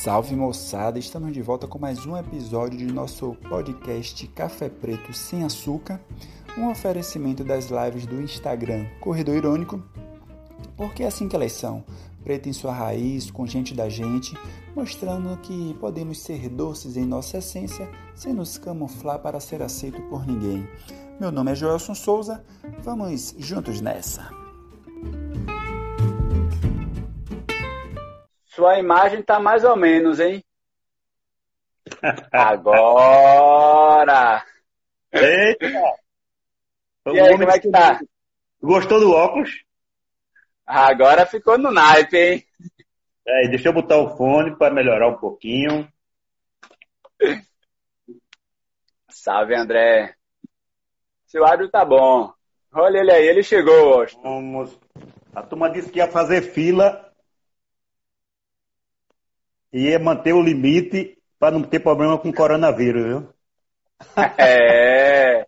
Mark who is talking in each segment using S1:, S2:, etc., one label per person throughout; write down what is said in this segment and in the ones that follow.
S1: Salve moçada, estamos de volta com mais um episódio de nosso podcast Café Preto Sem Açúcar, um oferecimento das lives do Instagram Corredor Irônico, porque é assim que elas são, preto em sua raiz, com gente da gente, mostrando que podemos ser doces em nossa essência sem nos camuflar para ser aceito por ninguém. Meu nome é Joelson Souza, vamos juntos nessa!
S2: Sua imagem tá mais ou menos, hein? Agora!
S3: Eita!
S2: E aí, como é que tá?
S3: Gostou do óculos?
S2: Agora ficou no naipe, hein?
S3: É, deixa eu botar o fone para melhorar um pouquinho.
S2: Salve, André. Seu áudio tá bom. Olha ele aí, ele chegou.
S3: Vamos. A turma disse que ia fazer fila e ia manter o limite para não ter problema com o coronavírus, viu?
S2: É.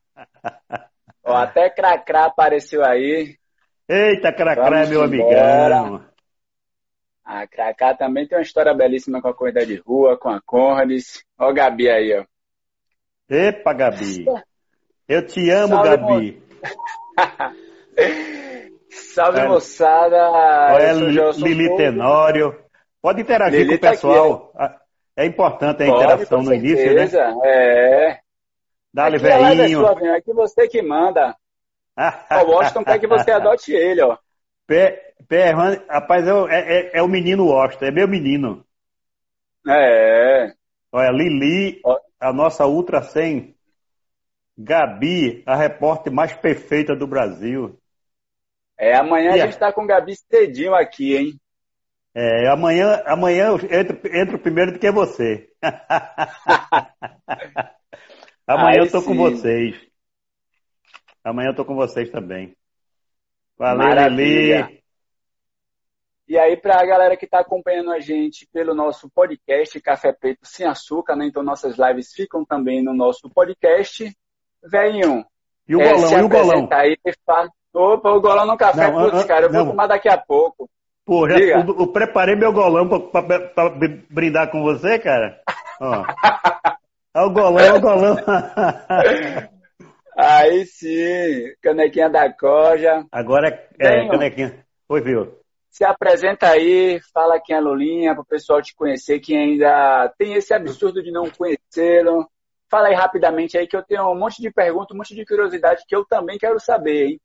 S2: Ó, até Cracrá apareceu aí.
S3: Eita, Cracrá é meu amigão.
S2: A Cracá também tem uma história belíssima com a corrida de rua, com a Conrads. Ó a Gabi aí, ó.
S3: Epa, Gabi. Eu te amo,
S2: Salve,
S3: Gabi.
S2: Salve,
S3: É.
S2: moçada.
S3: Olha, Lili. Tenório. Pode interagir
S2: Lili
S3: com o
S2: tá
S3: pessoal. É importante a
S2: Pode,
S3: interação no início, né?
S2: É.
S3: Dá-lhe
S2: Aqui live é viu? Aqui você que manda. O Washington quer que você adote ele, ó.
S3: Pé, pé, rapaz, é, o- é, é- é o menino Washington, é meu menino.
S2: É.
S3: Olha, Lili, a nossa Ultra 100. Gabi, a repórter mais perfeita do Brasil.
S2: É, amanhã
S3: E
S2: a
S3: a-
S2: gente tá com o Gabi cedinho aqui, hein?
S3: É, amanhã, amanhã eu entro, entro primeiro do que você. amanhã
S2: Aí
S3: eu tô com vocês. Amanhã eu tô com vocês também. Valeu,
S2: Maravilha.
S3: Lili.
S2: E aí, pra galera que tá acompanhando a gente pelo nosso podcast Café Preto Sem Açúcar, né? Então nossas lives ficam também no nosso podcast. Velhinho,
S3: E o
S2: é,
S3: e o
S2: apresenta aí fala. Opa, o golão no café,
S3: Não,
S2: putz,
S3: ah,
S2: cara, eu
S3: não.
S2: vou tomar daqui a pouco.
S3: Pô, já, eu, eu preparei meu golão pra, pra- pra brindar com você, cara. Ó. É o golão, é o golão.
S2: Aí sim, canequinha da Coja.
S3: Agora é, é canequinha. Oi, viu?
S2: Se apresenta aí, fala quem é Lulinha, para o pessoal te conhecer, quem ainda tem esse absurdo de não conhecê-lo. Fala aí rapidamente aí que eu tenho um monte de perguntas, um monte de curiosidade que eu também quero saber, hein?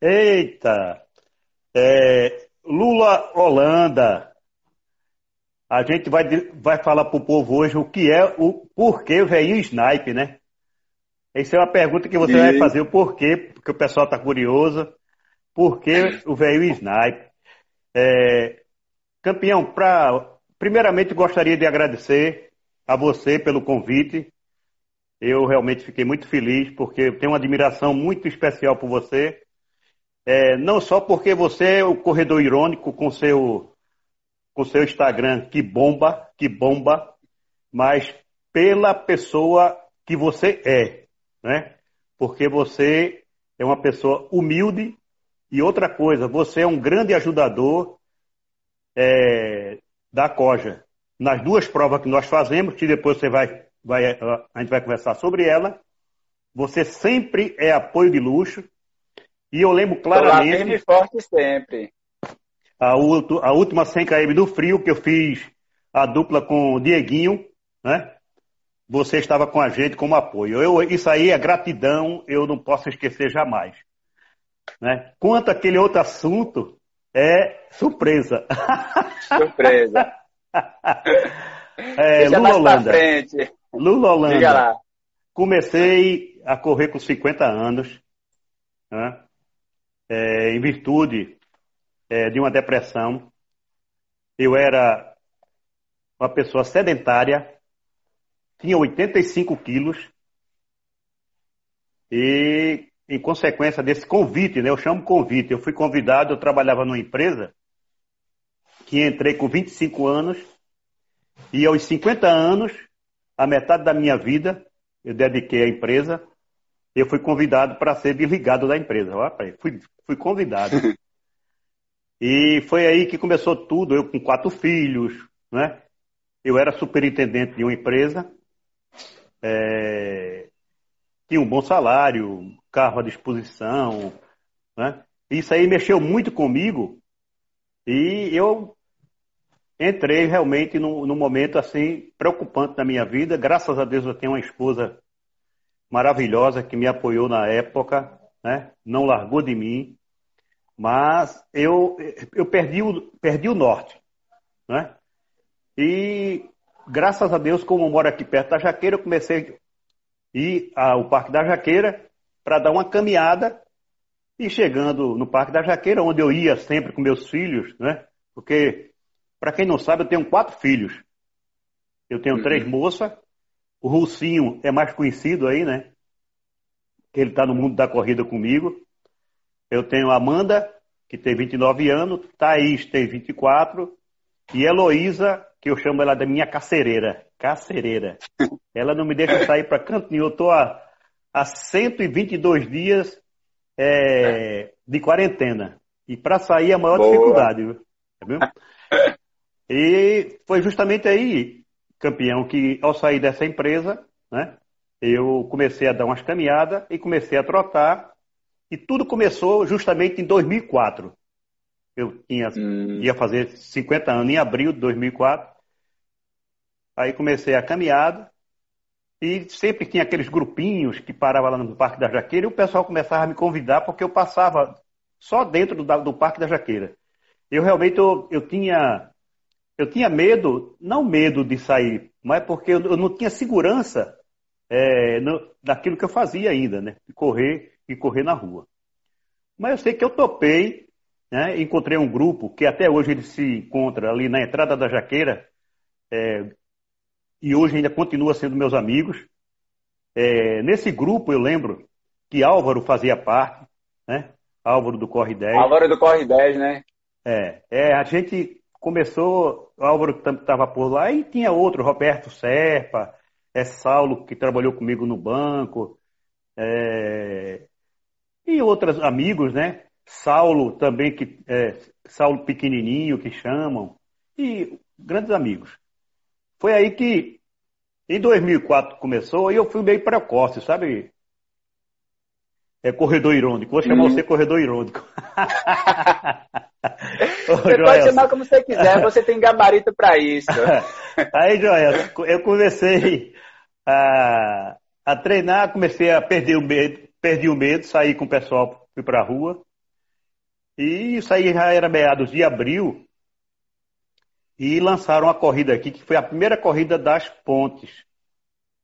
S3: Eita! É, Lula Holanda. A gente vai, vai falar pro povo hoje o que é o porquê veio o snipe, né? Essa é uma pergunta que você
S2: Sim.
S3: vai fazer, o porquê, porque o pessoal tá curioso. Por que o veio snipe? É, campeão, pra, primeiramente gostaria de agradecer a você pelo convite. Eu realmente fiquei muito feliz, porque eu tenho uma admiração muito especial por você. É, não só porque você é o corredor irônico com seu com seu Instagram que bomba, que bomba, mas pela pessoa que você é, né? Porque você é uma pessoa humilde e outra coisa, você é um grande ajudador é, da Coja. Nas duas provas que nós fazemos, que depois você vai, vai, a gente vai conversar sobre ela, você sempre é apoio de luxo. E eu lembro
S2: lá
S3: claramente
S2: firme e forte sempre.
S3: a, a última 100 km do frio que eu fiz a dupla com o Dieguinho, né? Você estava com a gente como apoio. Eu, isso aí é gratidão, eu não posso esquecer jamais. Né? Quanto àquele outro assunto, é surpresa.
S2: Surpresa.
S3: É, Lula Holanda.
S2: frente.
S3: Lula Holanda. Comecei a correr com 50 anos, né? É, em virtude é, de uma depressão. Eu era uma pessoa sedentária, tinha 85 quilos e, em consequência desse convite, né? Eu chamo convite. Eu fui convidado, eu trabalhava numa empresa que entrei com 25 anos e aos 50 anos, a metade da minha vida, eu dediquei à empresa, eu fui convidado para ser desligado da empresa. Pai, fui, fui convidado. E foi aí que começou tudo, eu com quatro filhos, né? eu era superintendente de uma empresa, é, tinha um bom salário, carro à disposição, né? Isso aí mexeu muito comigo e eu entrei realmente num, num, momento assim preocupante na minha vida. Graças a Deus eu tenho uma esposa maravilhosa que me apoiou na época, né? Não largou de mim, mas eu eu perdi o perdi o norte, né? E graças a Deus, como eu moro aqui perto da Jaqueira, eu comecei a ir ao Parque da Jaqueira para dar uma caminhada e chegando no Parque da Jaqueira, onde eu ia sempre com meus filhos, né? Porque, para quem não sabe, eu tenho quatro filhos. Eu tenho uhum. três moças. O Russinho é mais conhecido aí, né? Que ele está no mundo da corrida comigo. Eu tenho a Amanda, que tem 29 anos. Thaís tem 24. E Heloísa, que eu chamo ela da minha cacereira. Cacereira. Ela não me deixa sair para canto nenhum. Eu estou há, há 122 dias é, de quarentena. E para sair é a maior Boa. dificuldade, viu? E foi justamente aí, campeão, que ao sair dessa empresa, né, eu comecei a dar umas caminhadas e comecei a trotar. E tudo começou justamente em 2004. Eu tinha, hum. ia fazer 50 anos em abril de 2004. Aí comecei a caminhada e sempre tinha aqueles grupinhos que paravam lá no Parque da Jaqueira e o pessoal começava a me convidar porque eu passava só dentro do, do Parque da Jaqueira. Eu realmente eu, eu tinha eu tinha medo, não medo de sair, mas porque eu, eu não tinha segurança é, no, daquilo que eu fazia ainda, né? De correr e correr na rua. Mas eu sei que eu topei, né? Encontrei um grupo que até hoje ele se encontra ali na entrada da Jaqueira, é, e hoje ainda continua sendo meus amigos. É, nesse grupo eu lembro que Álvaro fazia parte, né? Álvaro do Corre 10.
S2: Álvaro do Corre 10, né?
S3: É, é a gente começou, Álvaro estava por lá, e tinha outro, Roberto Serpa, é Saulo, que trabalhou comigo no banco, é, e outros amigos, né? Saulo também, que é, Saulo pequenininho, que chamam, e grandes amigos. Foi aí que, em 2004 começou, e eu fui meio precoce, sabe? É corredor irônico. Vou chamar hum. você corredor irônico.
S2: você pode chamar como você quiser, você tem gabarito para isso.
S3: Aí, Joel, eu comecei a, a treinar, comecei a perder o medo, perdi o medo, saí com o pessoal, fui para a rua. E isso aí já era meados de abril e lançaram a corrida aqui, que foi a primeira corrida das pontes.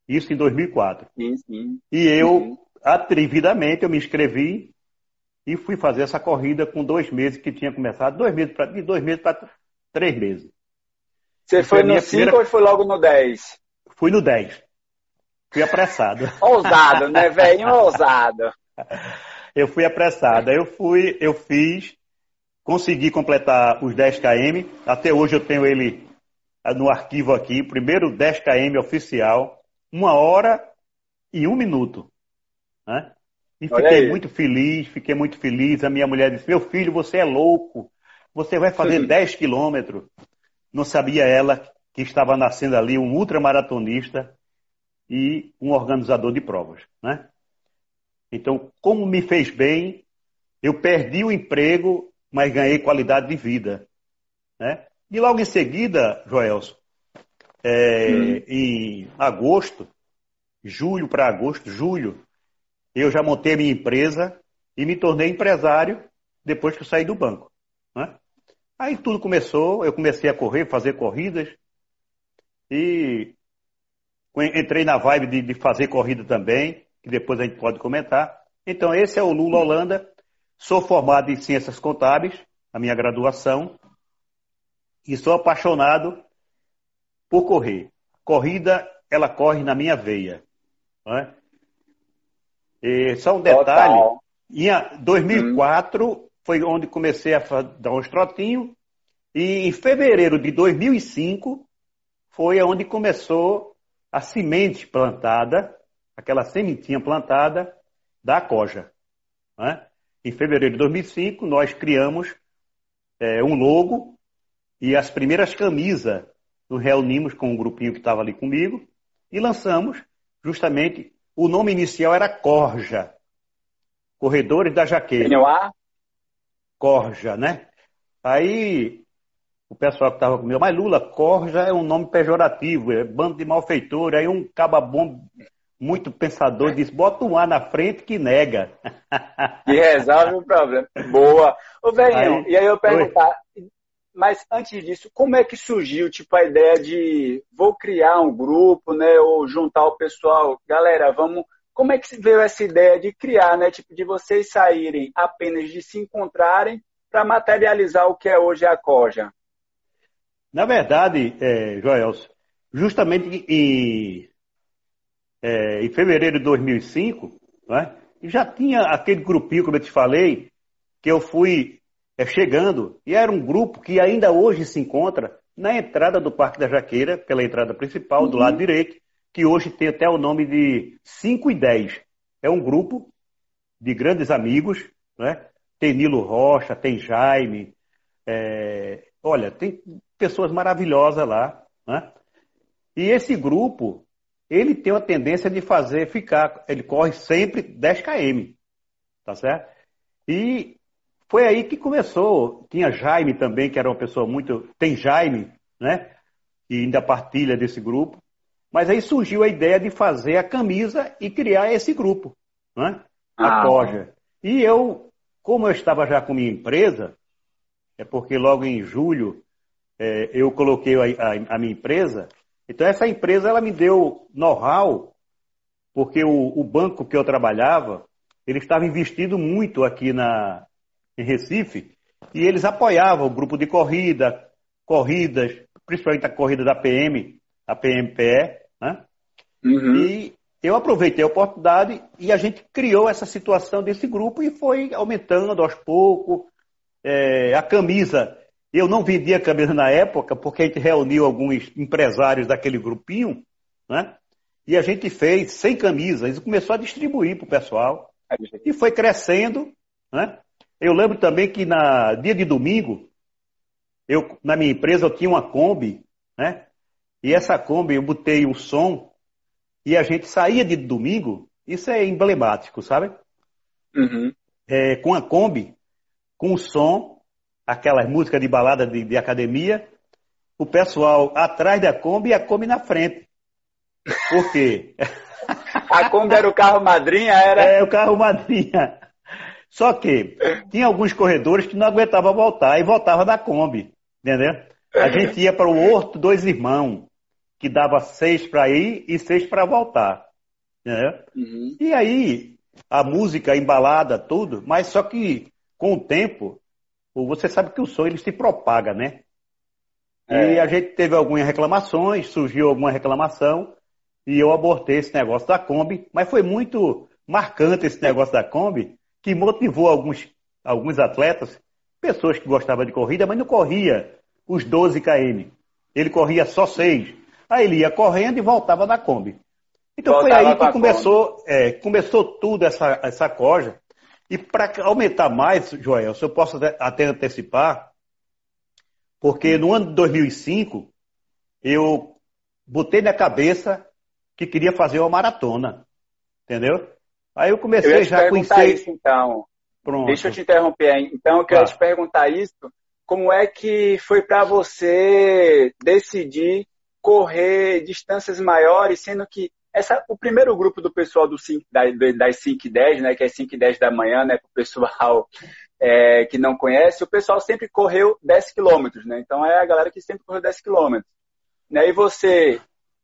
S3: Isso em 2004.
S2: Sim, sim.
S3: E eu, sim. atrevidamente, eu me inscrevi e fui fazer essa corrida com dois meses que tinha começado, dois meses pra, de dois meses para três meses.
S2: Você foi, foi no 5 primeira... ou foi logo no 10?
S3: Fui no 10. Fui apressado.
S2: ousado, né, velho? Ousado.
S3: Eu fui apressado. Eu fui, eu fiz Consegui completar os 10 km. Até hoje eu tenho ele ah, no arquivo aqui. Primeiro 10 km oficial. Uma hora e um minuto. Né? E fiquei muito feliz, fiquei muito feliz. A minha mulher disse: Meu filho, você é louco. Você vai fazer 10 quilômetros. Não sabia ela que estava nascendo ali um ultramaratonista e um organizador de provas. Né? Então, como me fez bem, eu perdi o emprego mas ganhei qualidade de vida. Né? E logo em seguida, Joelson, é, hum. em agosto, julho para agosto, julho, eu já montei minha empresa e me tornei empresário depois que eu saí do banco. Né? Aí tudo começou, eu comecei a correr, fazer corridas e entrei na vibe de, de fazer corrida também, que depois a gente pode comentar. Então esse é o Lula Holanda, Sou formado em Ciências Contábeis, a minha graduação, e sou apaixonado por correr. Corrida, ela corre na minha veia. É? E só um detalhe, Total. em 2004 hum. foi onde comecei a dar uns trotinhos, e em fevereiro de 2005 foi onde começou a semente plantada, aquela sementinha plantada da coja. Né? Em fevereiro de 2005, nós criamos é, um logo e as primeiras camisas nos reunimos com um grupinho que estava ali comigo e lançamos justamente, o nome inicial era Corja, Corredores da Jaqueira. Corja, né? Aí o pessoal que estava comigo, mas Lula, Corja é um nome pejorativo, é bando de malfeitor. Aí um cababom muito pensador disse, bota um A na frente que nega.
S2: E resolve o problema. Boa. Ô, velhinho, e aí eu perguntar, Oi. mas antes disso, como é que surgiu, tipo, a ideia de vou criar um grupo, né, ou juntar o pessoal, galera, vamos... Como é que veio essa ideia de criar, né, tipo, de vocês saírem apenas de se encontrarem para materializar o que é hoje a Coja?
S3: Na verdade, é, Joelson, justamente em, é, em fevereiro de 2005, né, já tinha aquele grupinho, como eu te falei, que eu fui é, chegando, e era um grupo que ainda hoje se encontra na entrada do Parque da Jaqueira, pela entrada principal, uhum. do lado direito, que hoje tem até o nome de 5 e 10. É um grupo de grandes amigos, né? Tem Nilo Rocha, tem Jaime, é, olha, tem pessoas maravilhosas lá, né? E esse grupo, ele tem uma tendência de fazer ficar, ele corre sempre 10 km, tá certo? E foi aí que começou. Tinha Jaime também, que era uma pessoa muito. Tem Jaime, né? E ainda partilha desse grupo. Mas aí surgiu a ideia de fazer a camisa e criar esse grupo, né? A ah. Coja. E eu, como eu estava já com minha empresa, é porque logo em julho é, eu coloquei a, a, a, minha empresa. Então essa empresa ela me deu know-how, porque o, o, banco que eu trabalhava, ele estava investindo muito aqui na, em Recife, e eles apoiavam o grupo de corrida, corridas, principalmente a corrida da PM, a PMPE, né? Uhum. E eu aproveitei a oportunidade e a gente criou essa situação desse grupo e foi aumentando aos poucos. É, a camisa eu não vendia camisa na época, porque a gente reuniu alguns empresários daquele grupinho, né? E a gente fez sem camisas e começou a distribuir para o pessoal. E foi crescendo, né? Eu lembro também que na dia de domingo, eu, na minha empresa eu tinha uma Kombi, né? E essa Kombi eu botei o som e a gente saía de domingo, isso é emblemático, sabe? Uhum. É, com a Kombi, com o som aquelas músicas de balada de, de academia, o pessoal atrás da Kombi e a Kombi na frente. Por quê?
S2: a Kombi era o carro madrinha, era?
S3: É, o carro madrinha. Só que tinha alguns corredores que não aguentavam voltar e voltava da Kombi, entendeu? A gente ia para o Horto Dois Irmãos, que dava seis para ir e seis para voltar, entendeu? Uhum. E aí, a música embalada, tudo, mas só que com o tempo você sabe que o som ele se propaga, né? É. E a gente teve algumas reclamações, surgiu alguma reclamação, e eu abortei esse negócio da Kombi, mas foi muito marcante esse negócio da Kombi, que motivou alguns, alguns atletas, pessoas que gostavam de corrida, mas não corria os 12 km. Ele corria só 6. Aí ele ia correndo e voltava na Kombi. Então voltava foi aí que começou, é, começou tudo essa, essa coja. E para aumentar mais, Joel, se eu posso até antecipar, porque no ano de 2005 eu botei na cabeça que queria fazer uma maratona, entendeu? Aí eu comecei eu já a conhecer.
S2: Isso, então. Pronto. Deixa eu te interromper aí. Então eu queria te perguntar isso. Como é que foi para você decidir correr distâncias maiores, sendo que essa, o primeiro grupo do pessoal do 5, das 5 e 10, né, que é 5 e 10 da manhã, né, para o pessoal é, que não conhece, o pessoal sempre correu 10 quilômetros, né? Então é a galera que sempre correu 10 quilômetros. Né? E você,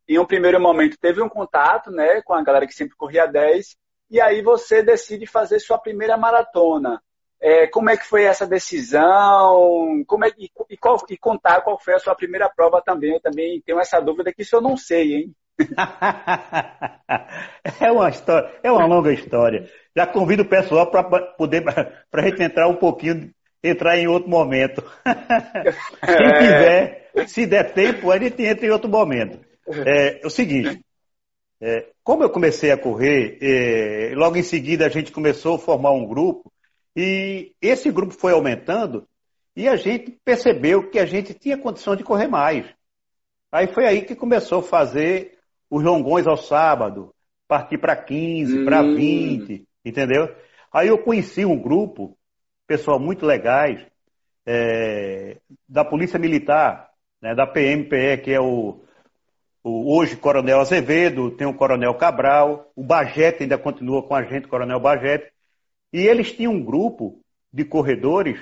S2: em um primeiro momento, teve um contato né, com a galera que sempre corria 10, e aí você decide fazer sua primeira maratona. É, como é que foi essa decisão? Como é, e, e, qual, e contar qual foi a sua primeira prova também. Eu também tenho essa dúvida que isso eu não sei, hein?
S3: é uma história, é uma longa história. Já convido o pessoal para poder para a gente entrar um pouquinho, entrar em outro momento. Quem é. quiser, se der tempo, a gente entra em outro momento. É, é o seguinte, é, como eu comecei a correr, é, logo em seguida a gente começou a formar um grupo e esse grupo foi aumentando e a gente percebeu que a gente tinha condição de correr mais. Aí foi aí que começou a fazer os longões ao sábado, partir para 15, hum. para 20, entendeu? Aí eu conheci um grupo, pessoal muito legais, é, da Polícia Militar, né, da PMPE, que é o, o, hoje Coronel Azevedo, tem o Coronel Cabral, o Bagete ainda continua com a gente, Coronel Bagete, e eles tinham um grupo de corredores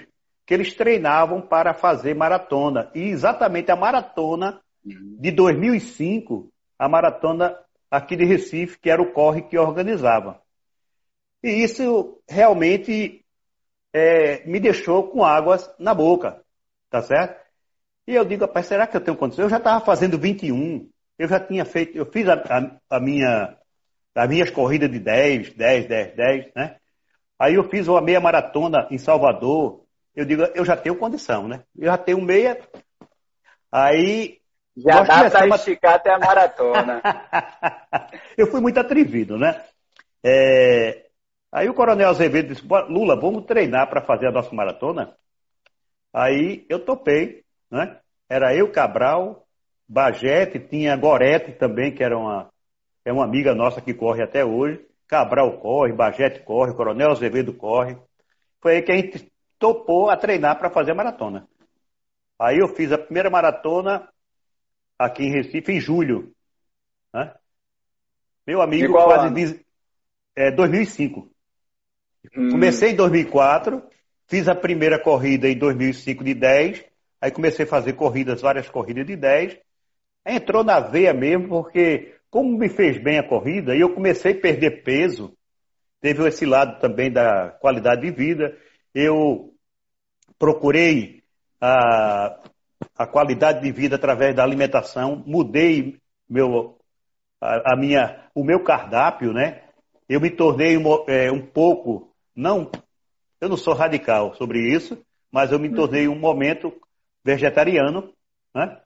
S3: que eles treinavam para fazer maratona. E exatamente a maratona de 2005, a maratona aqui de Recife, que era o corre que organizava. E isso realmente é, me deixou com águas na boca, tá certo? E eu digo, rapaz, será que eu tenho condição? Eu já estava fazendo 21, eu já tinha feito, eu fiz a, a, a, minha, as minhas corridas de 10, 10, 10, 10, né? Aí eu fiz uma meia maratona em Salvador, eu digo, eu já tenho condição, né? Eu já tenho meia. Aí.
S2: Já dá para esticar até a maratona.
S3: eu fui muito atrevido, né? É... Aí o Coronel Azevedo disse: Lula, vamos treinar para fazer a nossa maratona? Aí eu topei, né? Era eu, Cabral, Bagete, tinha Gorete também, que era uma, é uma amiga nossa que corre até hoje. Cabral corre, Bagete corre, Coronel Azevedo corre. Foi aí que a gente topou a treinar para fazer a maratona. Aí eu fiz a primeira maratona aqui em Recife em julho. Né? Meu amigo quase é, 2005. Hum. Comecei em 2004, fiz a primeira corrida em 2005 de 10, aí comecei a fazer corridas, várias corridas de 10. Entrou na veia mesmo, porque como me fez bem a corrida, e eu comecei a perder peso, teve esse lado também da qualidade de vida. Eu procurei a, a qualidade de vida através da alimentação, mudei meu, a, a minha, o meu cardápio, né? Eu me tornei um, é, um pouco, não, eu não sou radical sobre isso, mas eu me tornei um momento vegetariano, né?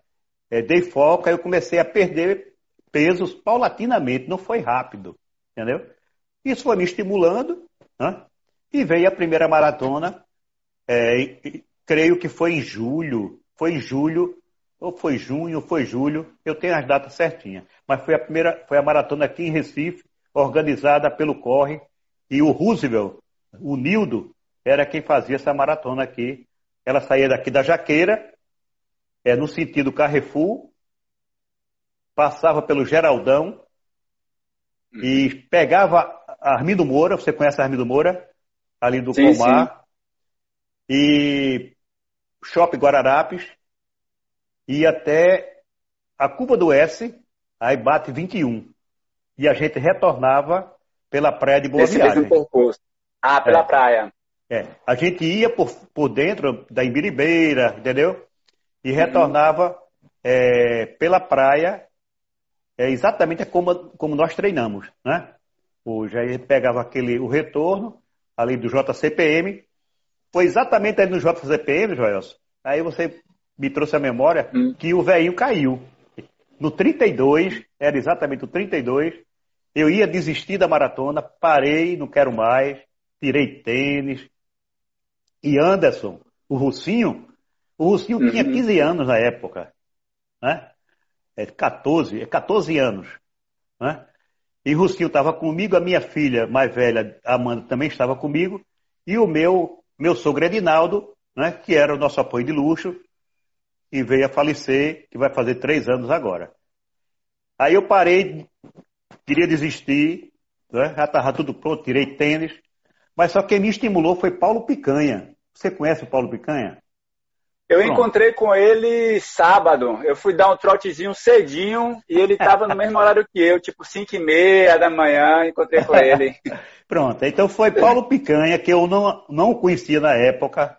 S3: É, dei foco, aí eu comecei a perder pesos paulatinamente, não foi rápido, entendeu? Isso foi me estimulando, né? E veio a primeira maratona é, creio que foi em julho, foi em julho, ou foi junho, ou foi julho, eu tenho as datas certinhas. Mas foi a primeira, foi a maratona aqui em Recife, organizada pelo Corre, e o Roosevelt, o Nildo, era quem fazia essa maratona aqui. Ela saía daqui da Jaqueira, é, no sentido Carrefour, passava pelo Geraldão e pegava Armindo Moura, você conhece Armindo Moura? Ali do sim, Comar, e Shopping Guararapes e até a Cuba do S, aí bate 21. E a gente retornava pela praia de Boa Esse Viagem. Mesmo
S2: percurso. Ah, pela é. praia.
S3: É. A gente ia por, por dentro da Imbiribeira, entendeu? E retornava uhum. é, pela praia, é, exatamente como, como nós treinamos, né? Hoje aí pegava aquele, o retorno ali do JCPM foi exatamente aí no JCPM, Joelson. Aí você me trouxe a memória hum. que o velhinho caiu. No 32, era exatamente o 32, eu ia desistir da maratona, parei, não quero mais, tirei tênis. E Anderson, o Russinho, o Russinho uhum. tinha 15 anos na época, né? É 14, é 14 anos, né? E o Russinho estava comigo, a minha filha mais velha, Amanda, também estava comigo, e o meu meu sogro Edinaldo, né, que era o nosso apoio de luxo, e veio a falecer, que vai fazer três anos agora. Aí eu parei, queria desistir, né, já estava tudo pronto, tirei tênis, mas só quem me estimulou foi Paulo Picanha. Você conhece o Paulo Picanha?
S2: Eu Pronto. encontrei com ele sábado. Eu fui dar um trotezinho cedinho e ele estava no mesmo horário que eu, tipo 5 e meia da manhã, encontrei com ele.
S3: Pronto, então foi Paulo Picanha, que eu não, não conhecia na época,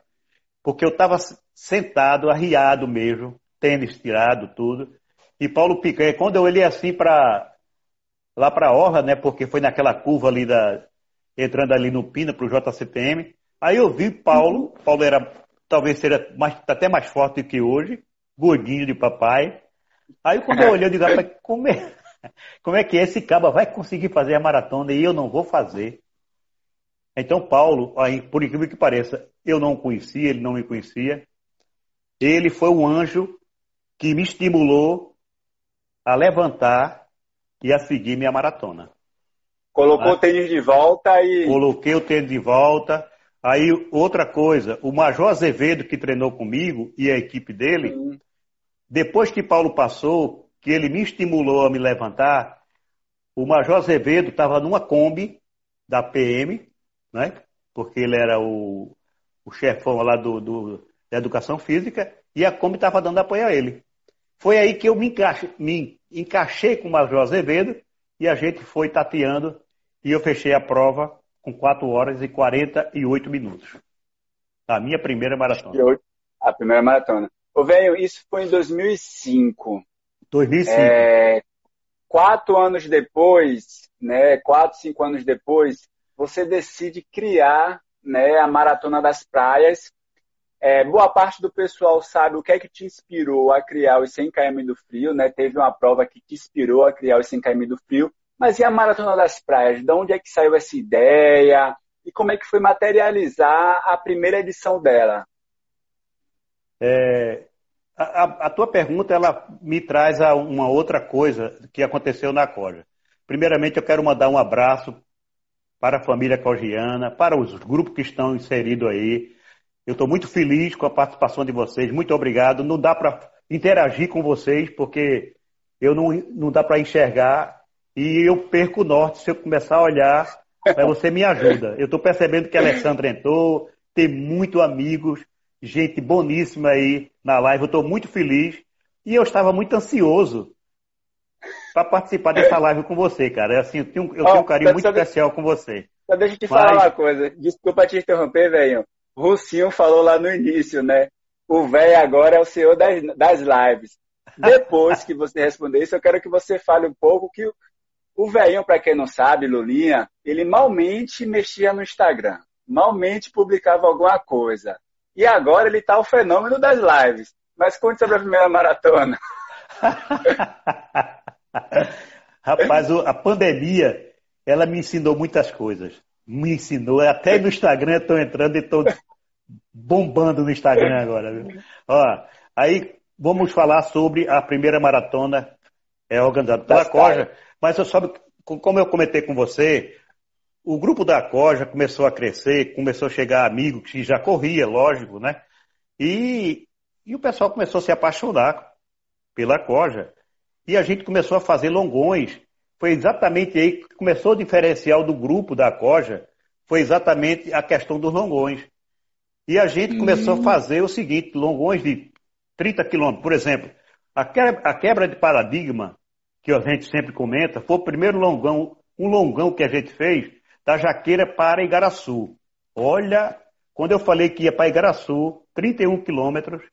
S3: porque eu estava sentado, arriado mesmo, tênis tirado, tudo. E Paulo Picanha, quando eu olhei assim para lá para a Orla, né, porque foi naquela curva ali da entrando ali no Pina para o JCPM, aí eu vi Paulo, Paulo era talvez seja mais, até mais forte que hoje, gordinho de papai. Aí quando eu olhei, eu digo, como é, como é que esse caba vai conseguir fazer a maratona e eu não vou fazer? Então Paulo, aí, por incrível que pareça, eu não o conhecia, ele não me conhecia. Ele foi um anjo que me estimulou a levantar e a seguir minha maratona.
S2: Colocou ah, o tênis de volta e.
S3: Coloquei o tênis de volta. Aí, outra coisa, o Major Azevedo, que treinou comigo, e a equipe dele, uhum. depois que Paulo passou, que ele me estimulou a me levantar, o Major Azevedo estava numa Kombi da PM, né? porque ele era o, o chefão lá do, do, da educação física, e a Kombi estava dando apoio a ele. Foi aí que eu me, encaixe, me encaixei com o Major Azevedo e a gente foi tateando e eu fechei a prova com 4 horas e 48 minutos. A minha primeira maratona.
S2: A primeira maratona. Ô, velho, isso foi em 2005.
S3: 2005.
S2: É, quatro anos depois, né, quatro, cinco anos depois, você decide criar né, a Maratona das Praias, é, boa parte do pessoal sabe o que é que te inspirou a criar os 100 km do frio, né? Teve uma prova que te inspirou a criar os 100 km do frio. Mas e a Maratona das Praias? De onde é que saiu essa ideia? E como é que foi materializar a primeira edição dela?
S3: É, a, a, tua pergunta ela me traz a uma outra coisa que aconteceu na Coja. Primeiramente, eu quero mandar um abraço para a família cogiana, para os grupos que estão inseridos aí, eu estou muito feliz com a participação de vocês. Muito obrigado. Não dá para interagir com vocês porque eu não, não dá para enxergar e eu perco o norte se eu começar a olhar. Mas você me ajuda. Eu estou percebendo que a Alessandra entrou, tem muito amigos, gente boníssima aí na live. Eu estou muito feliz e eu estava muito ansioso para participar dessa live com você, cara. É assim, eu tenho, eu tenho um carinho muito especial com você.
S2: Só deixa eu te Mas... falar uma coisa. Desculpa te interromper, velho. Russinho falou lá no início, né? O velho agora é o senhor das, das lives. Depois que você responder isso, eu quero que você fale um pouco que o velhinho, para quem não sabe, Lulinha, ele malmente mexia no Instagram, malmente publicava alguma coisa. E agora ele tá o fenômeno das lives. Mas conte sobre a primeira maratona.
S3: Rapaz, a pandemia, ela me ensinou muitas coisas. Me ensinou, até no Instagram estou entrando e estou bombando no Instagram agora. Viu? Ó, aí vamos falar sobre a primeira maratona é organizada pela Coja, mas eu soube, como eu comentei com você, o grupo da Coja começou a crescer, começou a chegar amigos que já corria, lógico, né? E, e o pessoal começou a se apaixonar pela Coja. E a gente começou a fazer longões. Foi exatamente aí que começou o diferencial do grupo da Coja, foi exatamente a questão dos longões. E a gente começou a fazer o seguinte, longões de 30 quilômetros. Por exemplo, a quebra, a quebra de paradigma, que a gente sempre comenta, foi o primeiro longão, um longão que a gente fez da Jaqueira para Igaraçu. Olha, quando eu falei que ia para Igaraçu, 31 quilômetros,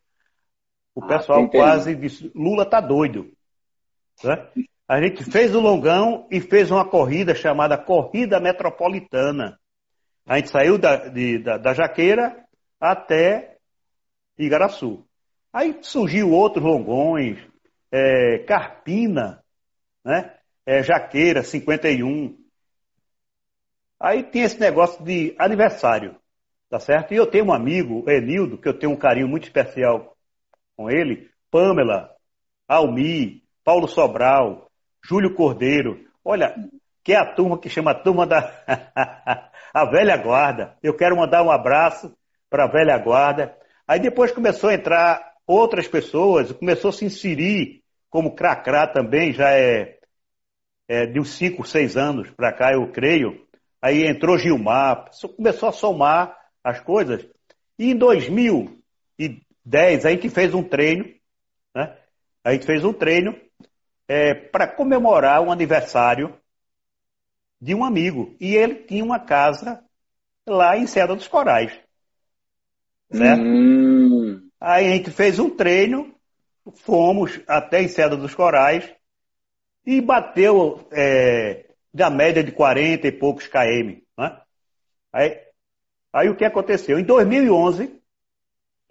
S3: o ah, pessoal quase disse, Lula tá doido. Né? A gente fez o longão e fez uma corrida chamada Corrida Metropolitana. A gente saiu da, de, da, da Jaqueira até Igaraçu. Aí surgiu outros longões, é, Carpina, né? É, Jaqueira, 51. Aí tem esse negócio de aniversário, tá certo? E eu tenho um amigo, Enildo, que eu tenho um carinho muito especial com ele, Pamela, Almi, Paulo Sobral, Júlio Cordeiro. Olha, que é a turma que chama a turma da a velha guarda. Eu quero mandar um abraço para a velha guarda. Aí depois começou a entrar outras pessoas, começou a se inserir, como Cracrá também, já é, é de uns 5, 6 anos para cá, eu creio. Aí entrou Gilmar, começou a somar as coisas. E em 2010, a gente fez um treino, né? A gente fez um treino é, para comemorar um aniversário de um amigo. E ele tinha uma casa lá em Serra dos Corais. Certo? Hum. Aí a gente fez um treino, fomos até Enseada dos Corais e bateu é, da média de 40 e poucos km. Né? Aí, aí o que aconteceu? Em 2011,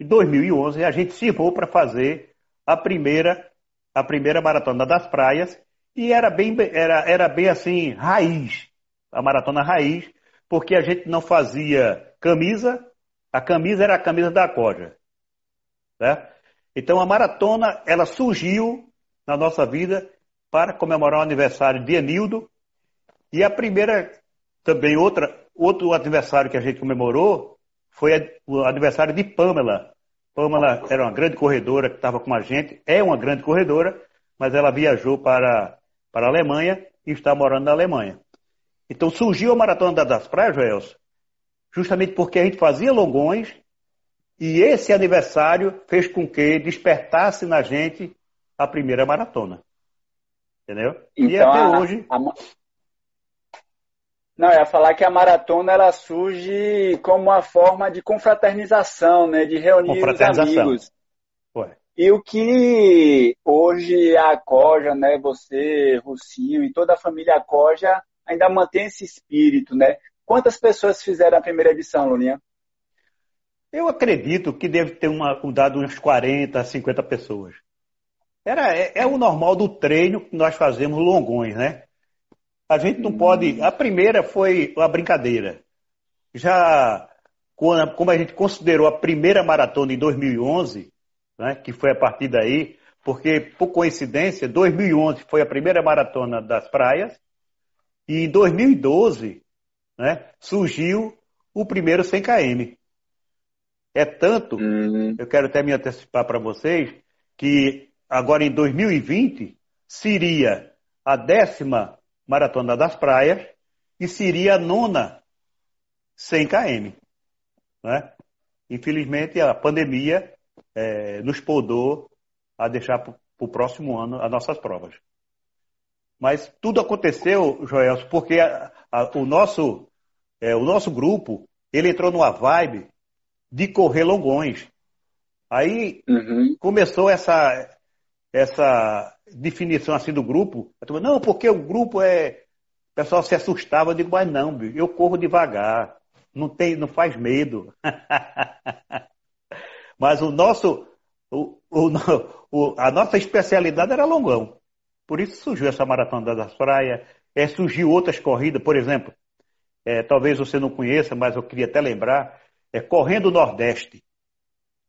S3: em 2011 a gente se voou para fazer a primeira, a primeira maratona das praias e era bem, era, era bem assim, raiz, a maratona raiz, porque a gente não fazia camisa, a camisa era a camisa da Coja. Certo? Então a maratona, ela surgiu na nossa vida para comemorar o aniversário de Enildo. E a primeira, também outra, outro aniversário que a gente comemorou foi o aniversário de Pamela. Pamela era uma grande corredora que estava com a gente, é uma grande corredora, mas ela viajou para, para a Alemanha e está morando na Alemanha. Então surgiu a Maratona das Praias, Joelson, justamente porque a gente fazia longões e esse aniversário fez com que despertasse na gente a primeira maratona. Entendeu?
S2: Então, e até a, hoje. A... Não, eu ia falar que a maratona ela surge como uma forma de confraternização, né? De reunir os amigos. Ué. E o que hoje a Coja, né? Você, Rucinho e toda a família Coja ainda mantém esse espírito, né? Quantas pessoas fizeram a primeira edição, Lulinha?
S3: Eu acredito que deve ter uma, dado uns 40, 50 pessoas. Era, é, é, o normal do treino que nós fazemos longões, né? A gente não pode. A primeira foi uma brincadeira. Já como a gente considerou a primeira maratona em 2011, né, que foi a partir daí, porque, por coincidência, 2011 foi a primeira maratona das praias, e em 2012 né, surgiu o primeiro 100 km. É tanto, uhum. eu quero até me antecipar para vocês, que agora em 2020 seria a décima Maratona das Praias e seria a nona 100 km. Né? Infelizmente, a pandemia é, nos podou a deixar para o próximo ano as nossas provas. Mas tudo aconteceu, Joel, porque a, a, o, nosso, é, o nosso grupo ele entrou numa vibe de correr longões. Aí uhum. começou essa, essa definição assim do grupo. não, porque o grupo é. O pessoal se assustava, eu digo, mas não, eu corro devagar, não, tem, não faz medo. mas o nosso, o, o, o, a nossa especialidade era longão. Por isso surgiu essa maratona das praias, é, surgiu outras corridas, por exemplo, é, talvez você não conheça, mas eu queria até lembrar, é Correndo Nordeste.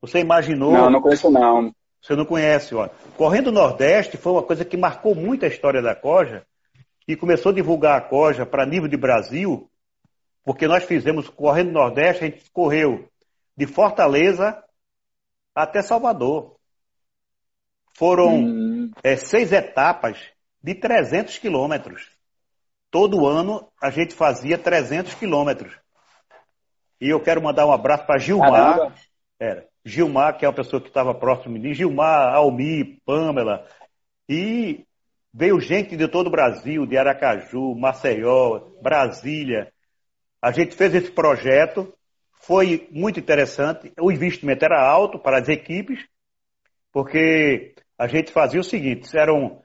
S3: Você imaginou.
S2: Não, não conheço não.
S3: Você não conhece, ó. Correndo Nordeste foi uma coisa que marcou muito a história da Coja e começou a divulgar a Coja para nível de Brasil, porque nós fizemos Correndo Nordeste, a gente correu de Fortaleza até Salvador. Foram hum. é, seis etapas de 300 quilômetros. Todo ano a gente fazia 300 quilômetros. E eu quero mandar um abraço para Gilmar. Caramba. Era. Gilmar, que é uma pessoa que estava próximo de mim, Gilmar, Almi, Pamela, e veio gente de todo o Brasil, de Aracaju, Maceió, Brasília. A gente fez esse projeto, foi muito interessante, o investimento era alto para as equipes, porque a gente fazia o seguinte, eram,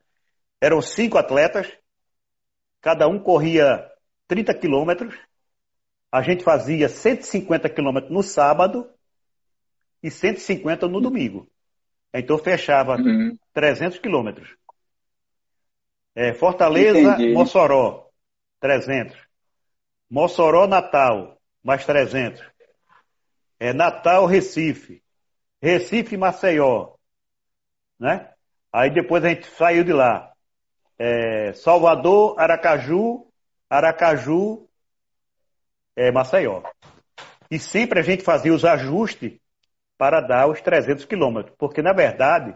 S3: eram cinco atletas, cada um corria 30 quilômetros, a gente fazia 150 quilômetros no sábado e 150 no domingo. Então fechava uhum. 300 quilômetros. É, Fortaleza, Entendi. Mossoró, 300. Mossoró, Natal, mais 300. É, Natal, Recife. Recife, Maceió. Né? Aí depois a gente saiu de lá. É, Salvador, Aracaju, Aracaju, é, Maceió. E sempre a gente fazia os ajustes para dar os 300 quilômetros, porque na verdade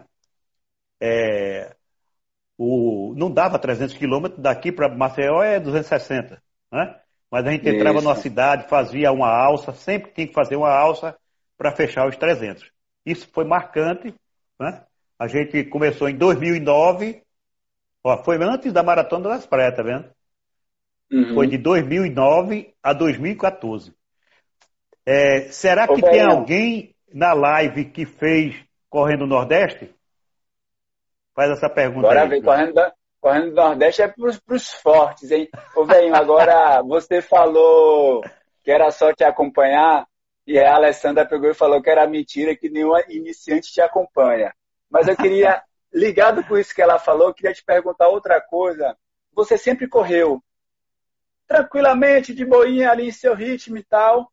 S3: é, o, não dava 300 quilômetros, daqui para Maceió é 260, né? Mas a gente entrava Isso. numa cidade, fazia uma alça, sempre tinha que fazer uma alça para fechar os 300. Isso foi marcante, né? A gente começou em 2009, ó, foi antes da Maratona das Praias, tá vendo? Uhum. Foi de 2009 a 2014. É, será que Ô, tem alguém na live que fez Correndo Nordeste? Faz essa pergunta
S2: Bora
S3: aí.
S2: Ver, correndo, correndo Nordeste é para os fortes, hein? Ô, velho, agora você falou que era só te acompanhar e a Alessandra pegou e falou que era mentira, que nenhuma iniciante te acompanha. Mas eu queria, ligado com isso que ela falou, eu queria te perguntar outra coisa. Você sempre correu tranquilamente, de boinha ali em seu ritmo e tal,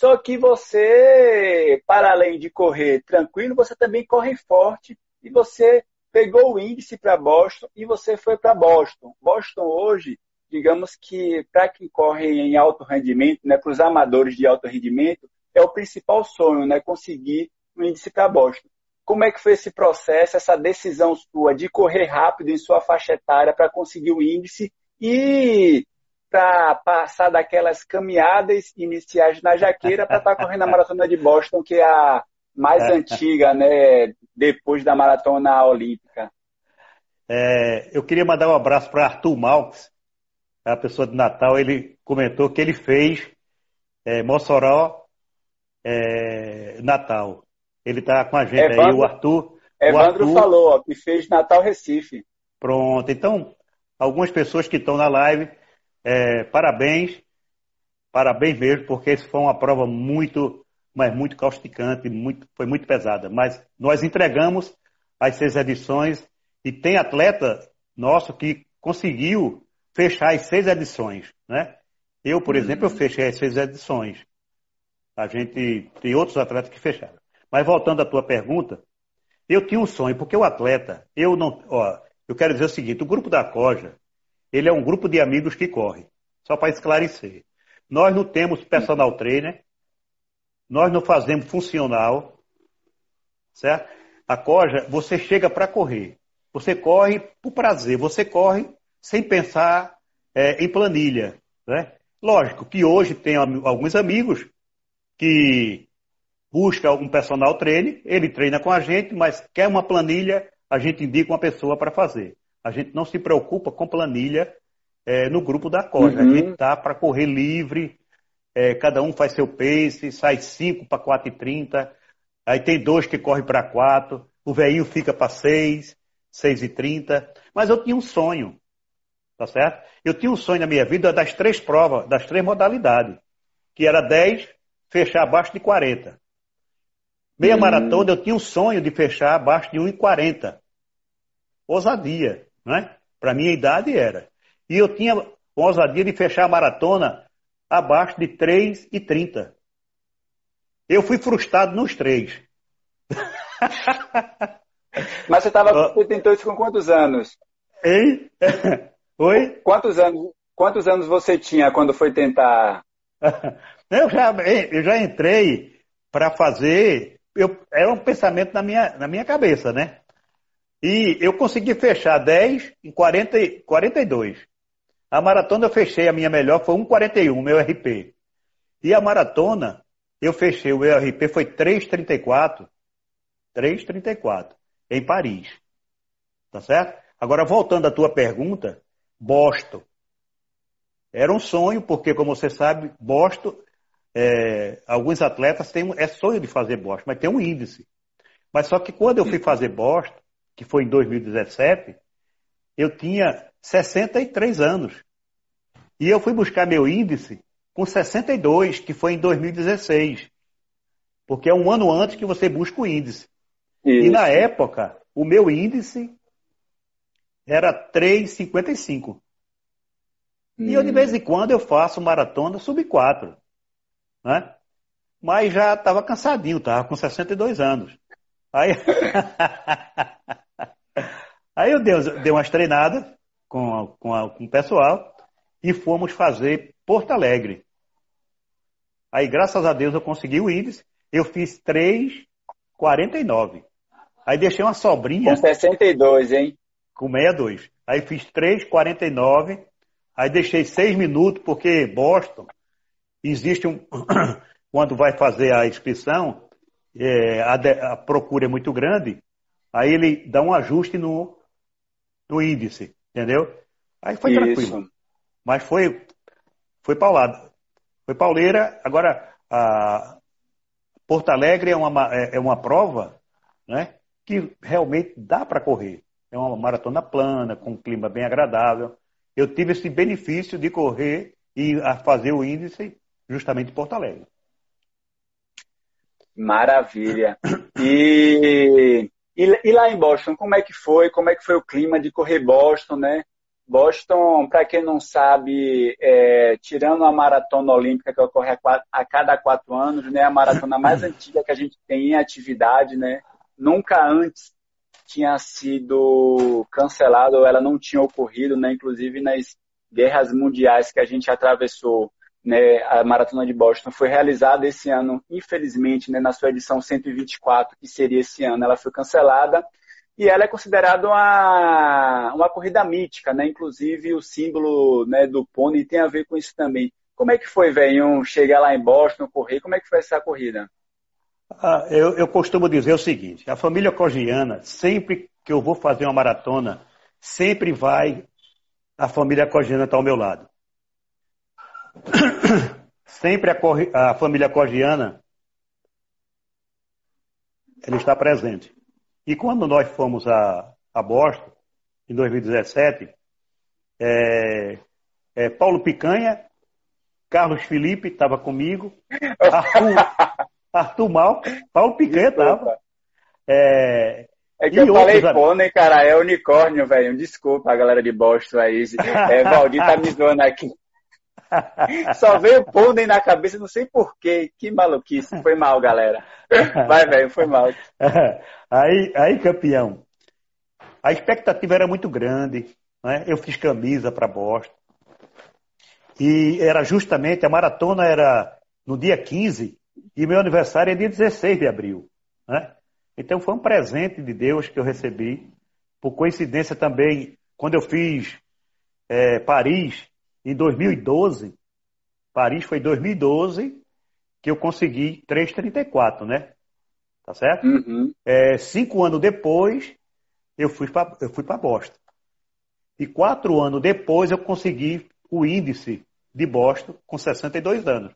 S2: só que você, para além de correr tranquilo, você também corre forte e você pegou o índice para Boston e você foi para Boston. Boston hoje, digamos que para quem corre em alto rendimento, né, para os amadores de alto rendimento, é o principal sonho, né, conseguir o um índice para Boston. Como é que foi esse processo, essa decisão sua de correr rápido em sua faixa etária para conseguir o índice e para passar daquelas caminhadas iniciais na jaqueira para estar tá correndo a maratona de Boston, que é a mais é. antiga, né, depois da maratona olímpica.
S3: É, eu queria mandar um abraço para Arthur Malks, a pessoa de Natal. Ele comentou que ele fez é, Mossoró é, Natal. Ele está com a gente Evandro, aí, o Arthur.
S2: Evandro o Arthur... falou, ó, que fez Natal Recife.
S3: Pronto. Então, algumas pessoas que estão na live, é, parabéns, parabéns mesmo, porque isso foi uma prova muito mas muito causticante, muito, foi muito pesada. Mas nós entregamos as seis edições e tem atleta nosso que conseguiu fechar as seis edições, né? Eu, por uhum. exemplo, eu fechei as seis edições. A gente tem outros atletas que fecharam. Mas voltando à tua pergunta, eu tinha um sonho, porque o atleta, eu não, ó, eu quero dizer o seguinte, o grupo da Coja, ele é um grupo de amigos que corre. Só para esclarecer. Nós não temos personal trainer, nós não fazemos funcional, certo? A coja, você chega para correr. Você corre por prazer, você corre sem pensar é, em planilha. Né? Lógico que hoje tem alguns amigos que buscam um personal treine, ele treina com a gente, mas quer uma planilha, a gente indica uma pessoa para fazer. A gente não se preocupa com planilha é, no grupo da coja. Uhum. A gente tá para correr livre, é, cada um faz seu pace, sai 5 para 4,30, aí tem dois que correm para 4, o velhinho fica para 6, 6 e 30. Mas eu tinha um sonho, tá certo? Eu tinha um sonho na minha vida das três provas, das três modalidades, que era 10, fechar abaixo de 40. Meia hum. maratona eu tinha um sonho de fechar abaixo de 1,40. Ousadia, né? Para minha idade era. E eu tinha ousadia de fechar a maratona abaixo de 3,30. Eu fui frustrado nos três.
S2: Mas você, tava, você tentou isso com quantos anos?
S3: Hein? Oi?
S2: Quantos anos, quantos anos você tinha quando foi tentar?
S3: Eu já, eu já entrei para fazer. Eu, era um pensamento na minha, na minha cabeça, né? E eu consegui fechar 10 em 40, 42. A maratona eu fechei, a minha melhor foi 1,41, meu RP. E a maratona, eu fechei, o meu RP foi 3,34. 3,34, em Paris. Tá certo? Agora, voltando à tua pergunta, Boston. Era um sonho, porque, como você sabe, Boston, é, alguns atletas têm, é sonho de fazer Boston, mas tem um índice. Mas só que quando eu fui fazer Boston, que foi em 2017, eu tinha 63 anos. E eu fui buscar meu índice com 62, que foi em 2016. Porque é um ano antes que você busca o índice. Isso. E na época, o meu índice era 3,55. Hum. E eu, de hum. vez em quando, eu faço maratona sub 4. Né? Mas já estava cansadinho, estava com 62 anos. Aí, Aí eu dei, dei umas treinadas com, com, a, com o pessoal e fomos fazer Porto Alegre. Aí, graças a Deus, eu consegui o índice. Eu fiz 3,49. Aí deixei uma sobrinha.
S2: Com 62, hein?
S3: Com 62. Aí fiz 3,49. Aí deixei 6 minutos, porque Boston, existe um. Quando vai fazer a inscrição, é, a, de, a procura é muito grande. Aí ele dá um ajuste no, no índice, entendeu? Aí foi Isso. tranquilo. Mas foi, foi paulada. Foi pauleira. Agora, a Porto Alegre é uma, é, é uma prova né, que realmente dá para correr. É uma maratona plana, com um clima bem agradável. Eu tive esse benefício de correr e a fazer o índice justamente em Porto Alegre.
S2: Maravilha. E e, e, lá em Boston, como é que foi? Como é que foi o clima de correr Boston, né? Boston, para quem não sabe, é, tirando a maratona olímpica que ocorre a, quatro, a, cada quatro anos, né? A maratona mais antiga que a gente tem em atividade, né? Nunca antes tinha sido cancelada ou ela não tinha ocorrido, né? Inclusive nas guerras mundiais que a gente atravessou, né? A Maratona de Boston foi realizada esse ano, infelizmente, né? Na sua edição 124, que seria esse ano, ela foi cancelada e ela é considerada uma, uma corrida mítica, né? Inclusive o símbolo né, do pônei tem a ver com isso também. Como é que foi, velho, chegar lá em Boston, correr? Como é que foi essa corrida?
S3: Ah, eu, eu, costumo dizer o seguinte: a família cogiana, sempre que eu vou fazer uma maratona, sempre vai a família cogiana estar ao meu lado. Sempre a, a família cogiana ela está presente. E quando nós fomos a, a Boston, em 2017, é, é, Paulo Picanha, Carlos Felipe estava comigo, Arthur, Arthur Mal, Paulo Picanha estava.
S2: É, é que eu falei pônei, cara, é unicórnio, velho. Desculpa a galera de Boston aí. É, Valdir tá me zoando aqui. Só veio pônei na cabeça, não sei porquê. Que maluquice. Foi mal, galera. Vai, velho, foi mal.
S3: Aí, aí, campeão, a expectativa era muito grande. Né? Eu fiz camisa para Boston. E era justamente, a maratona era no dia 15 e meu aniversário é dia 16 de abril. Né? Então foi um presente de Deus que eu recebi. Por coincidência também, quando eu fiz é, Paris em 2012, Paris foi em 2012 que eu consegui 3,34, né? Tá certo? Uhum. É, cinco anos depois, eu fui para Boston. E quatro anos depois, eu consegui o índice de Boston com 62 anos.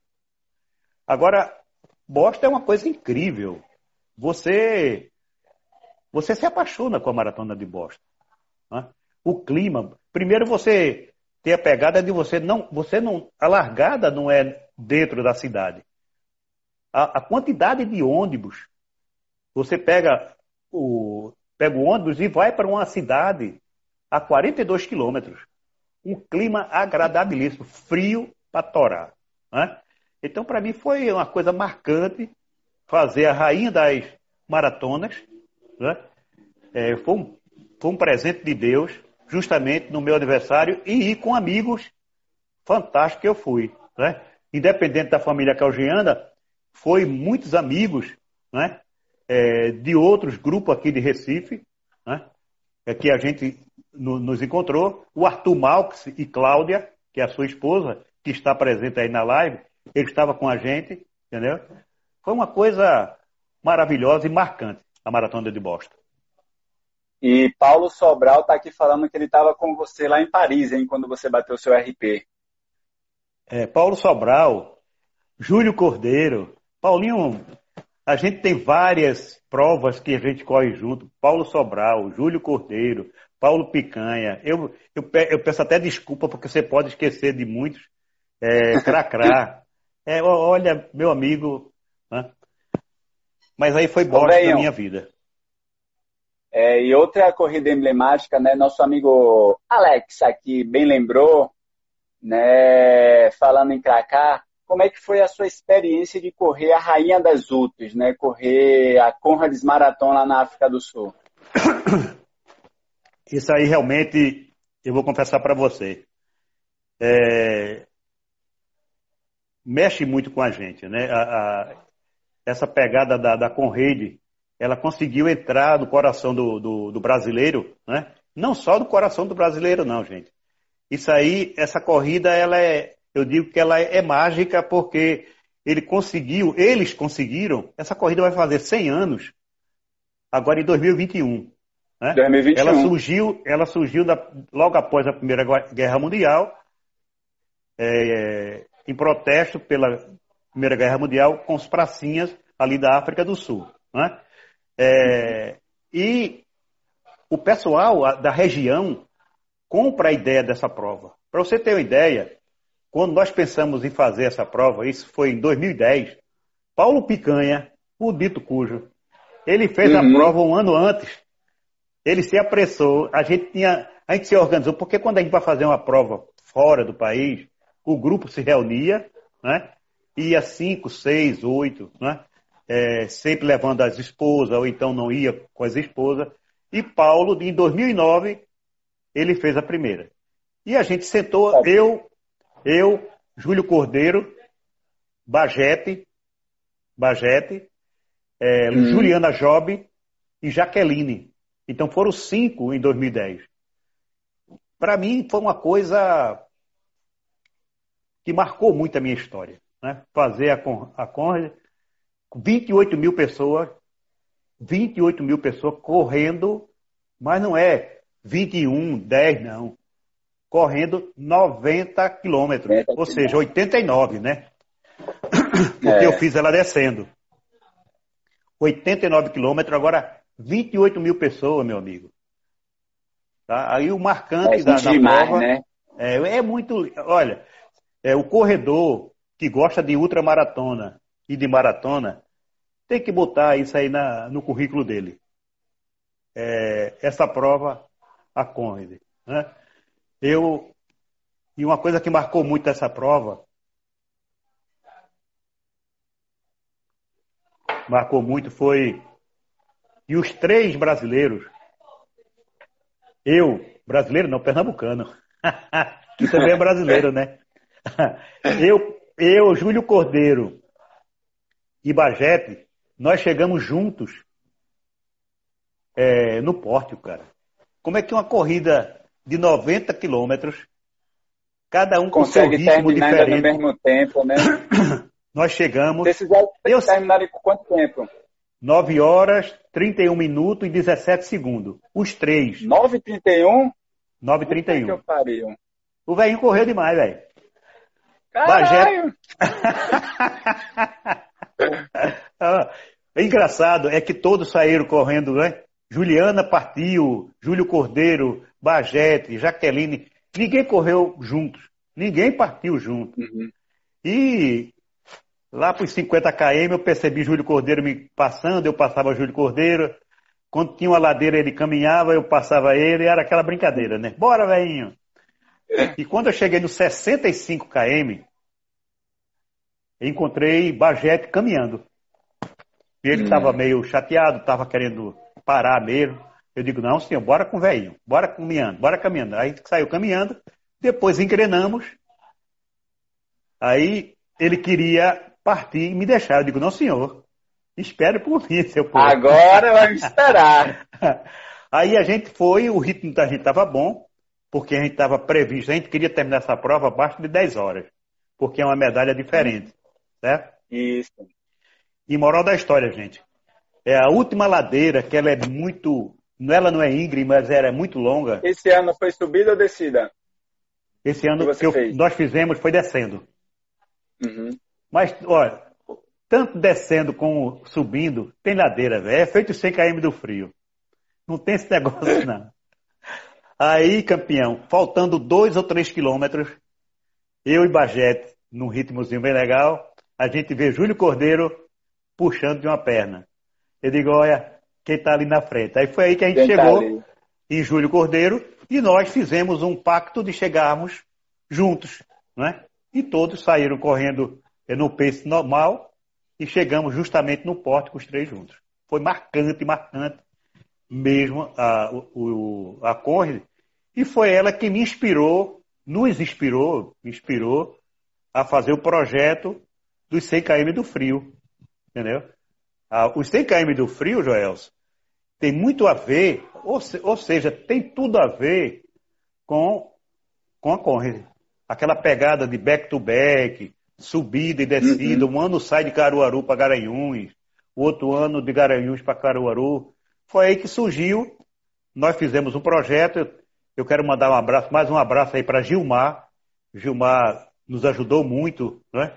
S3: Agora, Boston é uma coisa incrível. Você você se apaixona com a maratona de Boston. Né? O clima. Primeiro você tem a pegada de você não. Você não. A largada não é dentro da cidade. A, a quantidade de ônibus. Você pega o, pega o ônibus e vai para uma cidade a 42 quilômetros. Um clima agradabilíssimo, frio para torar. Né? Então, para mim, foi uma coisa marcante fazer a rainha das maratonas. Né? É, foi, um, foi um presente de Deus, justamente no meu aniversário, e ir com amigos fantásticos que eu fui. Né? Independente da família calgiana, foi muitos amigos né? É, de outros grupos aqui de Recife, né? é que a gente no, nos encontrou. O Arthur Malx e Cláudia, que é a sua esposa, que está presente aí na live, ele estava com a gente, entendeu? Foi uma coisa maravilhosa e marcante, a Maratona de Boston.
S2: E Paulo Sobral está aqui falando que ele estava com você lá em Paris, hein, quando você bateu seu RP.
S3: É, Paulo Sobral, Júlio Cordeiro, Paulinho, a gente tem várias provas que a gente corre junto. Paulo Sobral, Júlio Cordeiro, Paulo Picanha. Eu, eu, eu peço até desculpa porque você pode esquecer de muitos, é, Cracrá. É, olha, meu amigo. Né? Mas aí foi bosta na minha vida.
S2: É, e outra corrida emblemática, né? Nosso amigo Alex aqui bem lembrou, né? Falando em Cracá, como é que foi a sua experiência de correr a Rainha das Ultras, né? Correr a Conrads Marathon lá na África do Sul?
S3: Isso aí realmente, eu vou confessar para você. É, mexe muito com a gente, né? A, a, essa pegada da, da ela conseguiu entrar no coração do, do, do, brasileiro, né? Não só do coração do brasileiro, não, gente. Isso aí, essa corrida, ela é, eu digo que ela é, é mágica porque ele conseguiu, eles conseguiram, essa corrida vai fazer 100 anos, agora em 2021. Né? 2021. Ela surgiu, ela surgiu da, logo após a Primeira Guerra Mundial, é, em protesto pela Primeira Guerra Mundial com os pracinhas ali da África do Sul. Né? É, e o pessoal da região compra a ideia dessa prova. Para você ter uma ideia, quando nós pensamos em fazer essa prova, isso foi em 2010, Paulo Picanha, o dito cujo, ele fez uhum. a prova um ano antes. Ele se apressou, a gente tinha, a gente se organizou, porque quando a gente vai fazer uma prova fora do país, o grupo se reunia, né? Ia cinco, seis, oito, né? É, sempre levando as esposas, ou então não ia com as esposas. e Paulo, em 2009, ele fez a primeira. E a gente sentou, eu, eu, Júlio Cordeiro, Bagete, Bagete, é, hum. Juliana Job e Jaqueline. Então foram cinco em 2010. Para mim foi uma coisa que marcou muito a minha história. Né? Fazer a, a Conrad, 28 mil pessoas, 28 mil pessoas correndo, mas não é 21, 10, não. Correndo 90 quilômetros, ou seja, 89, né? Porque é. eu fiz ela descendo. 89 quilômetros, agora 28 mil pessoas, meu amigo. Tá? Aí o marcante é da, da demais, prova né? é, é, muito. Olha, é o corredor que gosta de ultramaratona e de maratona tem que botar isso aí na, no currículo dele. É, essa prova, a Conrad. Né? Eu e uma coisa que marcou muito essa prova marcou muito foi e os três brasileiros, eu, brasileiro não, pernambucano, que também é brasileiro, né? Eu, eu, Júlio Cordeiro e Bajete, nós chegamos juntos é, no pórtico, cara. Como é que uma corrida de 90 quilômetros, cada um
S2: Consegue com seu ritmo diferente. ao mesmo tempo, né?
S3: Nós chegamos.
S2: Vocês eu... terminarem com quanto tempo?
S3: 9 horas, 31 minutos e 17 segundos. Os três.
S2: 9 h 31?
S3: 9 h 31.
S2: Que eu pariu.
S3: O velhinho correu demais, velho.
S2: Caralho!
S3: ah, é engraçado é que todos saíram correndo, né? Juliana partiu, Júlio Cordeiro, Bajete, Jaqueline. Ninguém correu juntos. Ninguém partiu junto. Uhum. E Lá para os 50 km eu percebi Júlio Cordeiro me passando, eu passava Júlio Cordeiro. Quando tinha uma ladeira ele caminhava, eu passava ele, era aquela brincadeira, né? Bora, velhinho! E quando eu cheguei nos 65 km, encontrei Bajete caminhando. Ele estava hum. meio chateado, estava querendo parar mesmo. Eu digo, não, senhor, bora com o velhinho, bora caminhando, bora caminhando. Aí saiu caminhando, depois engrenamos. Aí ele queria partir e me deixar. Eu digo, não, senhor. Espere por mim, seu povo.
S2: Agora vai me esperar.
S3: Aí a gente foi, o ritmo da gente estava bom, porque a gente estava previsto, a gente queria terminar essa prova abaixo de 10 horas, porque é uma medalha diferente, certo?
S2: Isso.
S3: E moral da história, gente, é a última ladeira, que ela é muito, ela não é íngreme, mas ela é muito longa.
S2: Esse ano foi subida ou descida?
S3: Esse ano que, que eu, nós fizemos foi descendo. Uhum. Mas, olha, tanto descendo como subindo, tem ladeira, velho. É feito 100 km do frio. Não tem esse negócio, não. Aí, campeão, faltando dois ou três quilômetros, eu e Bajete, num ritmozinho bem legal, a gente vê Júlio Cordeiro puxando de uma perna. Eu digo, olha, quem está ali na frente. Aí foi aí que a gente quem tá chegou tá em Júlio Cordeiro e nós fizemos um pacto de chegarmos juntos, né? E todos saíram correndo é no pace normal e chegamos justamente no porte com os três juntos. Foi marcante, marcante mesmo a, o, a Conrad. E foi ela que me inspirou, nos inspirou, me inspirou a fazer o projeto dos 100 km do frio. Entendeu? Ah, os 100 km do frio, Joelson, tem muito a ver, ou, se, ou seja, tem tudo a ver com, com a Conrad. Aquela pegada de back-to-back, subida e descida. Uhum. Um ano sai de Caruaru para Garanhuns, o outro ano de Garanhuns para Caruaru. Foi aí que surgiu. Nós fizemos um projeto. Eu quero mandar um abraço, mais um abraço aí para Gilmar. Gilmar nos ajudou muito, né?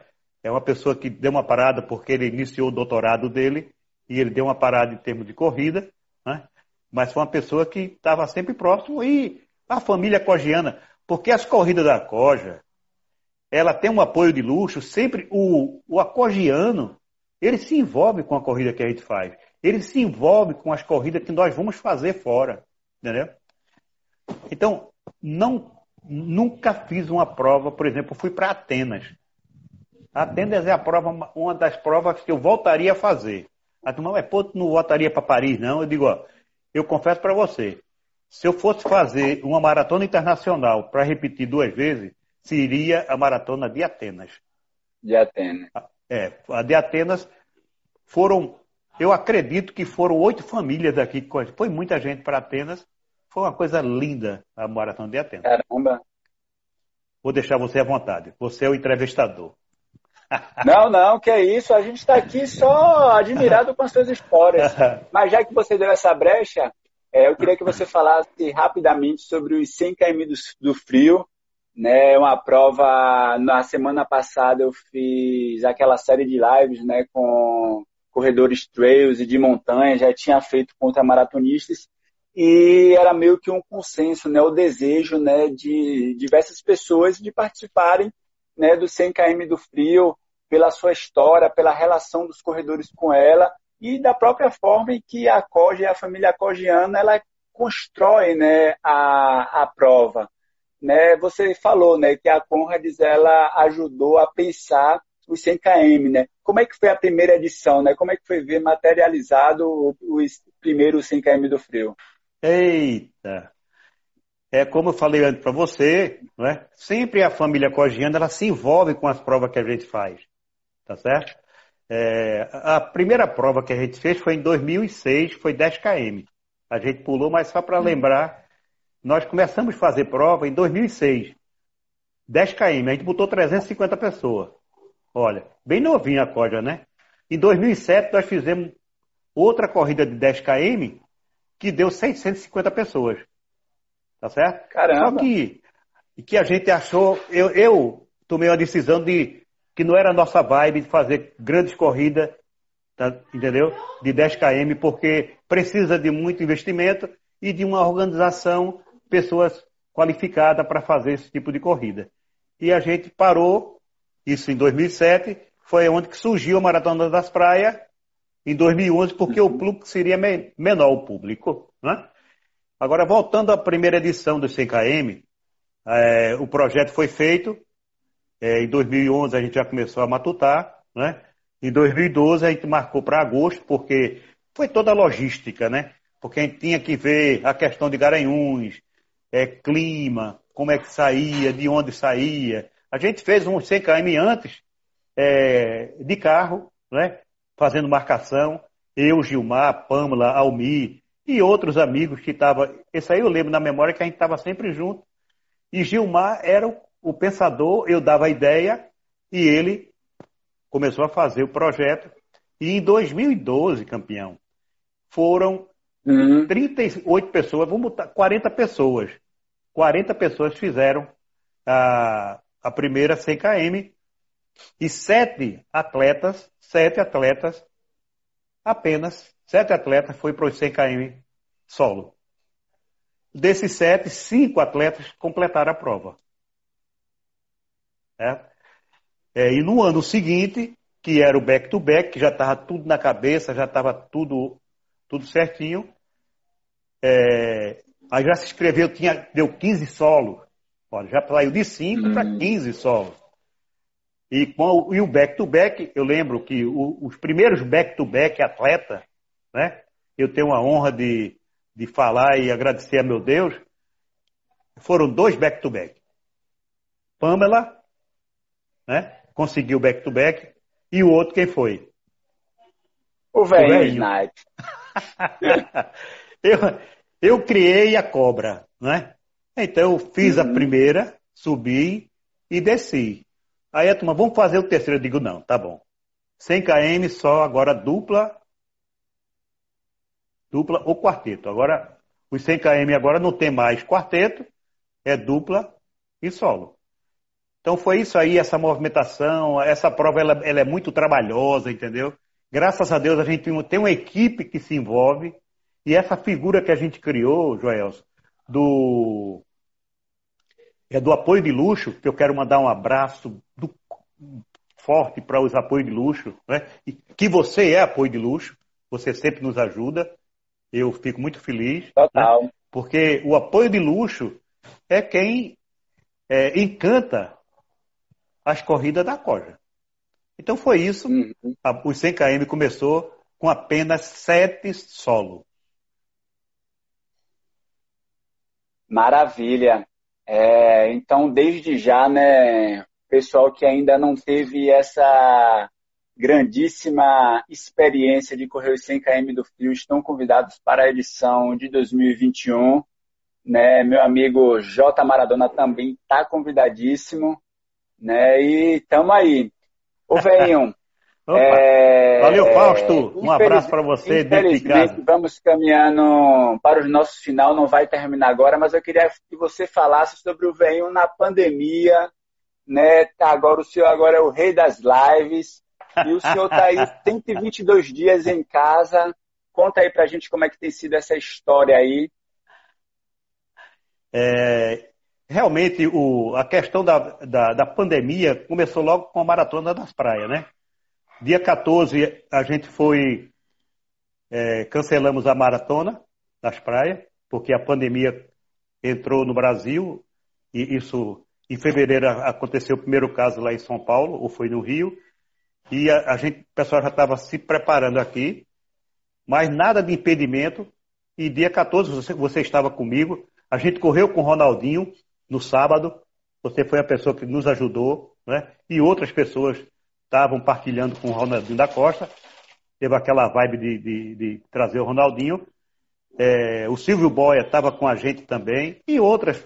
S3: É uma pessoa que deu uma parada porque ele iniciou o doutorado dele e ele deu uma parada em termos de corrida, né? Mas foi uma pessoa que estava sempre próximo e a família cogiana, porque as corridas da Coja, ela tem um apoio de luxo, sempre o, o acogiano, ele se envolve com a corrida que a gente faz. Ele se envolve com as corridas que nós vamos fazer fora. Entendeu? Então, não, nunca fiz uma prova, por exemplo, fui para Atenas. Atenas é a prova, uma das provas que eu voltaria a fazer. A turma, mas pô, não voltaria para Paris, não? Eu digo, ó, eu confesso para você, se eu fosse fazer uma maratona internacional para repetir duas vezes, seria a maratona de Atenas.
S2: De Atenas.
S3: É, a de Atenas foram, eu acredito que foram oito famílias daqui, foi muita gente para Atenas, foi uma coisa linda a maratona de Atenas.
S2: Caramba.
S3: Vou deixar você à vontade, você é o entrevistador.
S2: Não, não, que é isso. A gente está aqui só admirado com as suas histórias. Mas já que você deu essa brecha, é, eu queria que você falasse rapidamente sobre os 100 km do, do frio. Né, uma prova, na semana passada eu fiz aquela série de lives né, com corredores trails e de montanha, já tinha feito contra maratonistas e era meio que um consenso, né, o desejo né, de diversas pessoas de participarem né, do 100 km do frio, pela sua história, pela relação dos corredores com ela e da própria forma em que a COGE, a família cogiana, ela constrói né, a, a prova. Né? Você falou né, que a Conrads ela ajudou a pensar os 100 km, né? Como é que foi a primeira edição, né? Como é que foi ver materializado os primeiros 100 km do frio?
S3: Eita! É como eu falei antes para você, não é? Sempre a família cogiana ela se envolve com as provas que a gente faz, tá certo? É, a primeira prova que a gente fez foi em 2006, foi 10 km. A gente pulou, mas só para lembrar, nós começamos a fazer prova em 2006, 10 km. A gente botou 350 pessoas. Olha, bem novinha a corda, né? Em 2007 nós fizemos outra corrida de 10 km que deu 650 pessoas. Tá certo?
S2: Caramba.
S3: Só que, que a gente achou, eu, eu tomei uma decisão de que não era a nossa vibe de fazer grandes corridas, tá, entendeu? De 10 km, porque precisa de muito investimento e de uma organização, pessoas qualificadas para fazer esse tipo de corrida. E a gente parou, isso em 2007, foi onde que surgiu a Maratona das Praias, em 2011, porque o público seria menor o público. Né? Agora, voltando à primeira edição do 100KM, é, o projeto foi feito, é, em 2011 a gente já começou a matutar, né? Em 2012 a gente marcou para agosto, porque foi toda a logística, né? Porque a gente tinha que ver a questão de Garanhuns, é, clima, como é que saía, de onde saía. A gente fez uns 100 km antes é, de carro, né? Fazendo marcação. Eu, Gilmar, Pâmela, Almi e outros amigos que estavam. Esse aí eu lembro na memória que a gente estava sempre junto. E Gilmar era o o pensador, eu dava a ideia e ele começou a fazer o projeto. E em 2012, campeão, foram uhum. 38 pessoas, vamos botar 40 pessoas. 40 pessoas fizeram a, a primeira 100 km e sete atletas, sete atletas, apenas sete atletas foi para os 100 km solo. Desses sete, cinco atletas completaram a prova. Né? É, e no ano seguinte, que era o back-to-back, que já estava tudo na cabeça, já estava tudo, tudo certinho, é, aí já se inscreveu, tinha, deu 15 solos. Olha, já saiu de 5 uhum. para 15 solos. E, com, e o back-to-back, eu lembro que o, os primeiros back-to-back atleta, né? Eu tenho a honra de, de falar e agradecer a meu Deus, foram dois back-to-back. Pamela né? Conseguiu back-to-back. E o outro quem foi?
S2: O velho Snipe.
S3: eu, eu criei a cobra, né? Então eu fiz uhum. a primeira, subi e desci. Aí a turma, vamos fazer o terceiro. Eu digo, não, tá bom. 100 km só, agora dupla, dupla ou quarteto. Agora, os 100 km agora não tem mais quarteto, é dupla e solo. Então foi isso aí, essa movimentação, essa prova ela, ela é muito trabalhosa, entendeu? Graças a Deus a gente tem uma equipe que se envolve e essa figura que a gente criou, Joelson, do é do apoio de luxo, que eu quero mandar um abraço do, forte para os apoios de luxo, né? E que você é apoio de luxo, você sempre nos ajuda. Eu fico muito feliz. Né?
S2: Total. Né?
S3: Porque o apoio de luxo é quem é, encanta as corridas da Coja. Então foi isso. Uhum. os 100 km começou com apenas sete solo.
S2: Maravilha. É, então, desde já, né, pessoal que ainda não teve essa grandíssima experiência de correr os 100 km do frio estão convidados para a edição de 2021. Né? Meu amigo J. Maradona também está convidadíssimo. Né? E estamos aí. Ô, Venham.
S3: é, Valeu, Fausto. Um abraço para você.
S2: Infelizmente, vamos caminhando para o nosso final. Não vai terminar agora, mas eu queria que você falasse sobre o Venham na pandemia. Né? Agora o senhor agora é o rei das lives. E o senhor está aí 122 dias em casa. Conta aí para a gente como é que tem sido essa história aí.
S3: É, realmente, o, a questão da, da, da, pandemia começou logo com a Maratona das Praias, né? Dia 14, a gente foi... É, cancelamos a Maratona das Praias, porque a pandemia entrou no Brasil, e isso, em fevereiro, aconteceu o primeiro caso lá em São Paulo, ou foi no Rio, e a, a gente, o pessoal já estava se preparando aqui, mas nada de impedimento. E dia 14 você, você estava comigo. A gente correu com o Ronaldinho no sábado. Você foi a pessoa que nos ajudou, né? E outras pessoas estavam partilhando com o Ronaldinho da Costa. Teve aquela vibe de, de, de trazer o Ronaldinho. É, o Silvio Boia estava com a gente também. E outras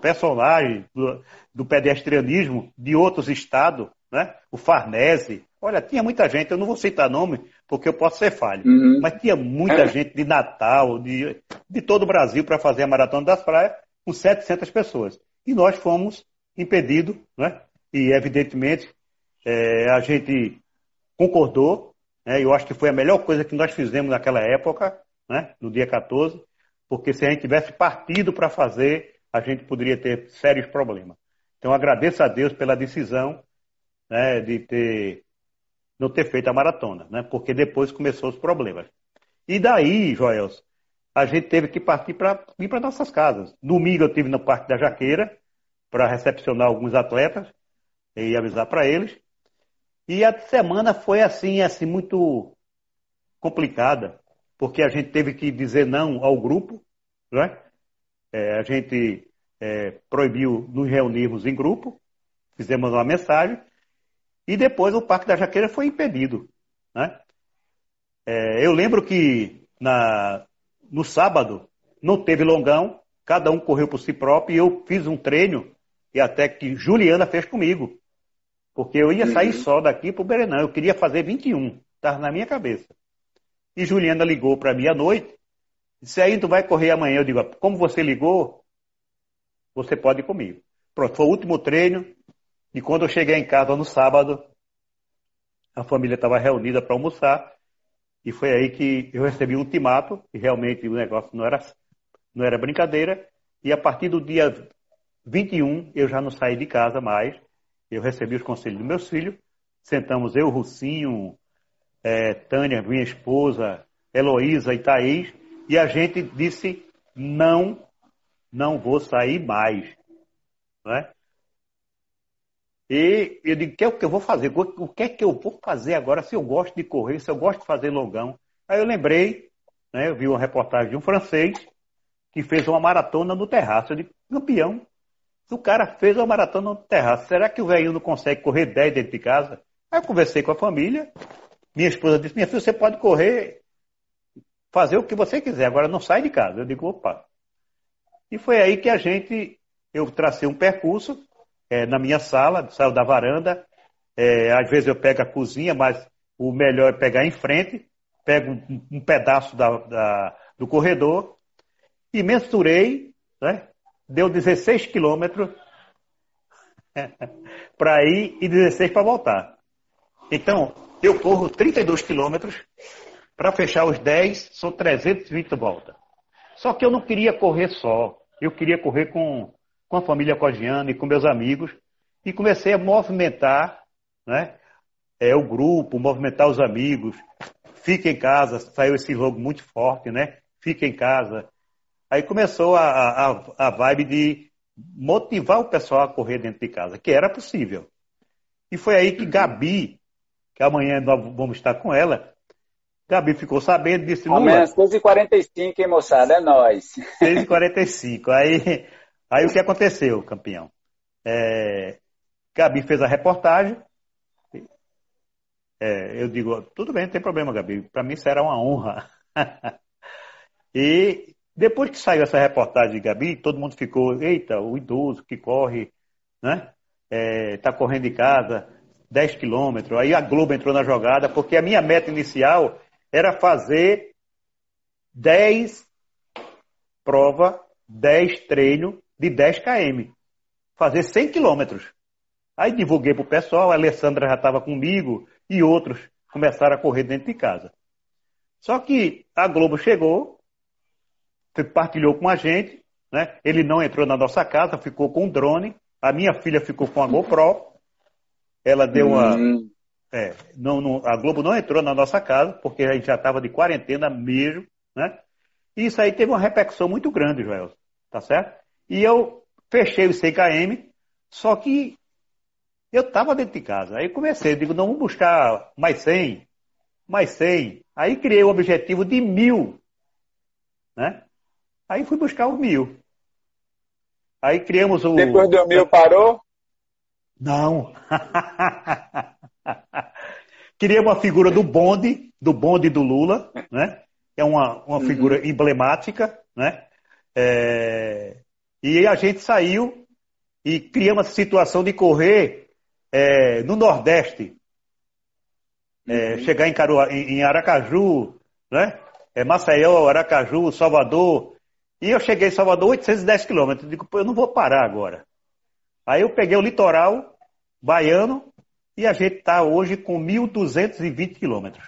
S3: personagens do, do pedestrianismo de outros estados, né? O Farnese, Olha, tinha muita gente, eu não vou citar nome, porque eu posso ser falho, uhum. mas tinha muita é. gente de Natal, de, de todo o Brasil, para fazer a Maratona das Praias, com 700 pessoas. E nós fomos impedidos, né? e evidentemente é, a gente concordou, né? eu acho que foi a melhor coisa que nós fizemos naquela época, né? no dia 14, porque se a gente tivesse partido para fazer, a gente poderia ter sérios problemas. Então agradeço a Deus pela decisão né, de ter não ter feito a maratona, né? Porque depois começou os problemas. E daí, Joels, a gente teve que partir para ir para nossas casas. Domingo eu tive no Parque da Jaqueira para recepcionar alguns atletas e avisar para eles. E a semana foi assim, assim muito complicada, porque a gente teve que dizer não ao grupo, né? É, a gente é, proibiu nos reunirmos em grupo, fizemos uma mensagem e depois o Parque da Jaqueira foi impedido. Né? É, eu lembro que na, no sábado não teve longão, cada um correu por si próprio e eu fiz um treino e até que Juliana fez comigo. Porque eu ia sair uhum. só daqui para o Berenão, eu queria fazer 21, estava na minha cabeça. E Juliana ligou para mim à noite, disse, aí tu vai correr amanhã. Eu digo, como você ligou, você pode ir comigo. Pronto, foi o último treino, e quando eu cheguei em casa no sábado, a família estava reunida para almoçar. E foi aí que eu recebi um ultimato, e realmente o negócio não era, não era brincadeira. E a partir do dia 21, eu já não saí de casa mais. Eu recebi os conselhos dos meus filhos. Sentamos eu, Rucinho, é, Tânia, minha esposa, Heloísa e Thaís. E a gente disse: não, não vou sair mais. É? E eu digo, o que é que eu vou fazer? O que é que eu vou fazer agora se eu gosto de correr, se eu gosto de fazer longão? Aí eu lembrei, né, eu vi uma reportagem de um francês que fez uma maratona no terraço. Eu digo, campeão, o cara fez uma maratona no terraço, será que o velho não consegue correr 10 dentro de casa? Aí eu conversei com a família, minha esposa disse, minha filha, você pode correr, fazer o que você quiser, agora não sai de casa. Eu digo, opa. E foi aí que a gente, eu tracei um percurso, é, na minha sala, saio da varanda. É, às vezes eu pego a cozinha, mas o melhor é pegar em frente, pego um, um pedaço da, da, do corredor e mensurei, né? deu 16 quilômetros para ir e 16 para voltar. Então, eu corro 32 quilômetros, para fechar os 10, são 320 voltas. Só que eu não queria correr só, eu queria correr com com a família Codiana e com meus amigos, e comecei a movimentar né, é, o grupo, movimentar os amigos. Fica em casa, saiu esse logo muito forte, né? Fica em casa. Aí começou a, a, a vibe de motivar o pessoal a correr dentro de casa, que era possível. E foi aí que Gabi, que amanhã nós vamos estar com ela, Gabi ficou sabendo, disse...
S2: Menos 6h45, hein, moçada? É nóis.
S3: 6h45. Aí, aí o que aconteceu, campeão? É, Gabi fez a reportagem. É, eu digo, tudo bem, não tem problema, Gabi. Para mim será uma honra. e depois que saiu essa reportagem de Gabi, todo mundo ficou, eita, o idoso que corre, né? É, correndo de casa 10 quilômetros. Aí a Globo entrou na jogada, porque a minha meta inicial era fazer 10 prova, 10 treino de 10 km. Fazer 100 quilômetros. Aí divulguei para o pessoal, a Alessandra já estava comigo e outros começaram a correr dentro de casa. Só que a Globo chegou, partilhou com a gente, né? ele não entrou na nossa casa, ficou com o drone, a minha filha ficou com a GoPro, ela deu uma. Hum. É, não, não, a Globo não entrou na nossa casa, porque a gente já estava de quarentena mesmo, né? E isso aí teve uma repercussão muito grande, Joel. Tá certo? E eu fechei o CKM, só que eu estava dentro de casa. Aí comecei, digo, não, vamos buscar mais 100, mais 100. Aí criei o objetivo de mil, né? Aí fui buscar os mil. Aí criamos o.
S2: Depois do mil parou?
S3: Não. Queria uma figura do bonde, do bonde do Lula, né? É uma, uma uhum. figura emblemática, né? É... E a gente saiu e criamos a situação de correr é, no Nordeste. É, uhum. Chegar em, Caruá, em, em, Aracaju, né? É, Maceió, Aracaju, Salvador. E eu cheguei em Salvador 810 quilômetros. Digo, eu não vou parar agora. Aí eu peguei o litoral baiano e a gente está hoje com 1.220 quilômetros.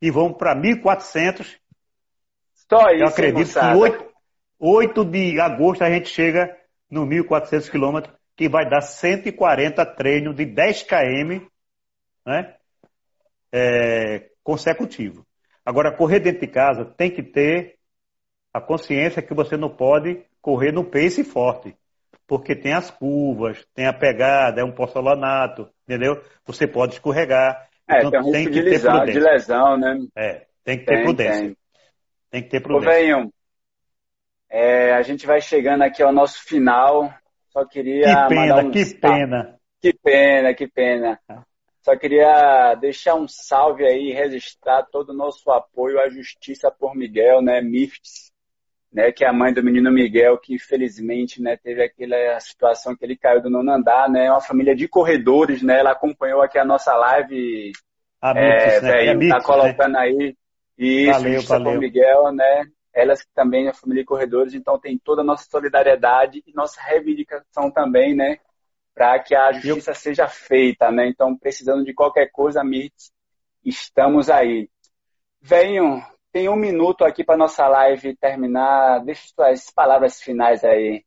S3: E vamos para 1.400.
S2: Só
S3: isso, Eu acredito que 8, 8 de agosto a gente chega no 1.400 quilômetros, que vai dar 140 treinos de 10 km né, é, consecutivo. Agora, correr dentro de casa tem que ter a consciência que você não pode correr no pace forte porque tem as curvas, tem a pegada, é um porcelanato, entendeu? Você pode escorregar.
S2: É, então, tem um risco de, lesão, de lesão, né?
S3: É, tem que ter tem, prudência. Tem. tem. que ter prudência.
S2: Ô, venham, é, a gente vai chegando aqui ao nosso final. Só queria.
S3: Que pena, um... que pena.
S2: Que pena, que pena. Ah. Só queria deixar um salve aí, registrar todo o nosso apoio à Justiça por Miguel, né? MIFTS, né, que é a mãe do menino Miguel, que infelizmente, né, teve aquela situação que ele caiu do nono andar, né, uma família de corredores, né, ela acompanhou aqui a nossa live,
S3: a é, né?
S2: véio, é tá né? colocando né? aí, isso, valeu, valeu. Miguel, né, elas que também é família de corredores, então tem toda a nossa solidariedade e nossa reivindicação também, né, para que a justiça seja feita, né, então precisando de qualquer coisa, Mirtz, estamos aí. Venham, tem um minuto aqui para nossa live terminar. Deixa suas palavras finais aí.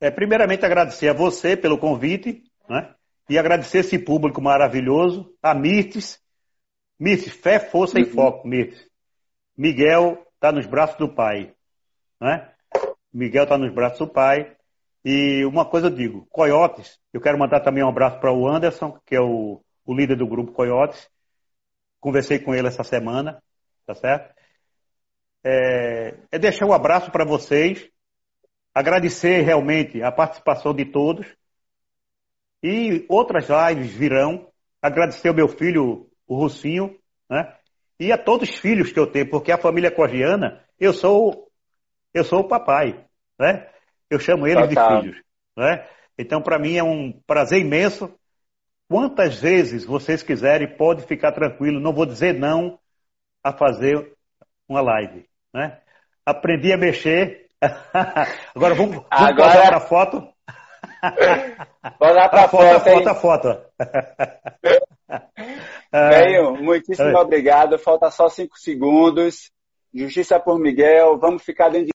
S3: É, primeiramente, agradecer a você pelo convite, né? E agradecer esse público maravilhoso, a Mirtes. Mirtes, fé, força uhum. e foco, Mirtes. Miguel está nos braços do pai, né? Miguel está nos braços do pai. E uma coisa eu digo, Coyotes, eu quero mandar também um abraço para o Anderson, que é o, o líder do grupo Coyotes. Conversei com ele essa semana, tá certo? é, é deixar um abraço para vocês, agradecer realmente a participação de todos e outras lives virão. Agradecer ao meu filho, o Russinho, né? E a todos os filhos que eu tenho, porque a família cogiana, eu sou eu sou o papai, né? Eu chamo eles de filhos, né? Então, para mim é um prazer imenso. Quantas vezes vocês quiserem, pode ficar tranquilo, não vou dizer não a fazer uma live né? Aprendi a mexer. Agora vamos, vamos Agora... para a foto.
S2: Vamos lá para a foto,
S3: foto, a foto.
S2: Venho, muitíssimo obrigado. Falta só cinco segundos. Justiça por Miguel. Vamos ficar dentro de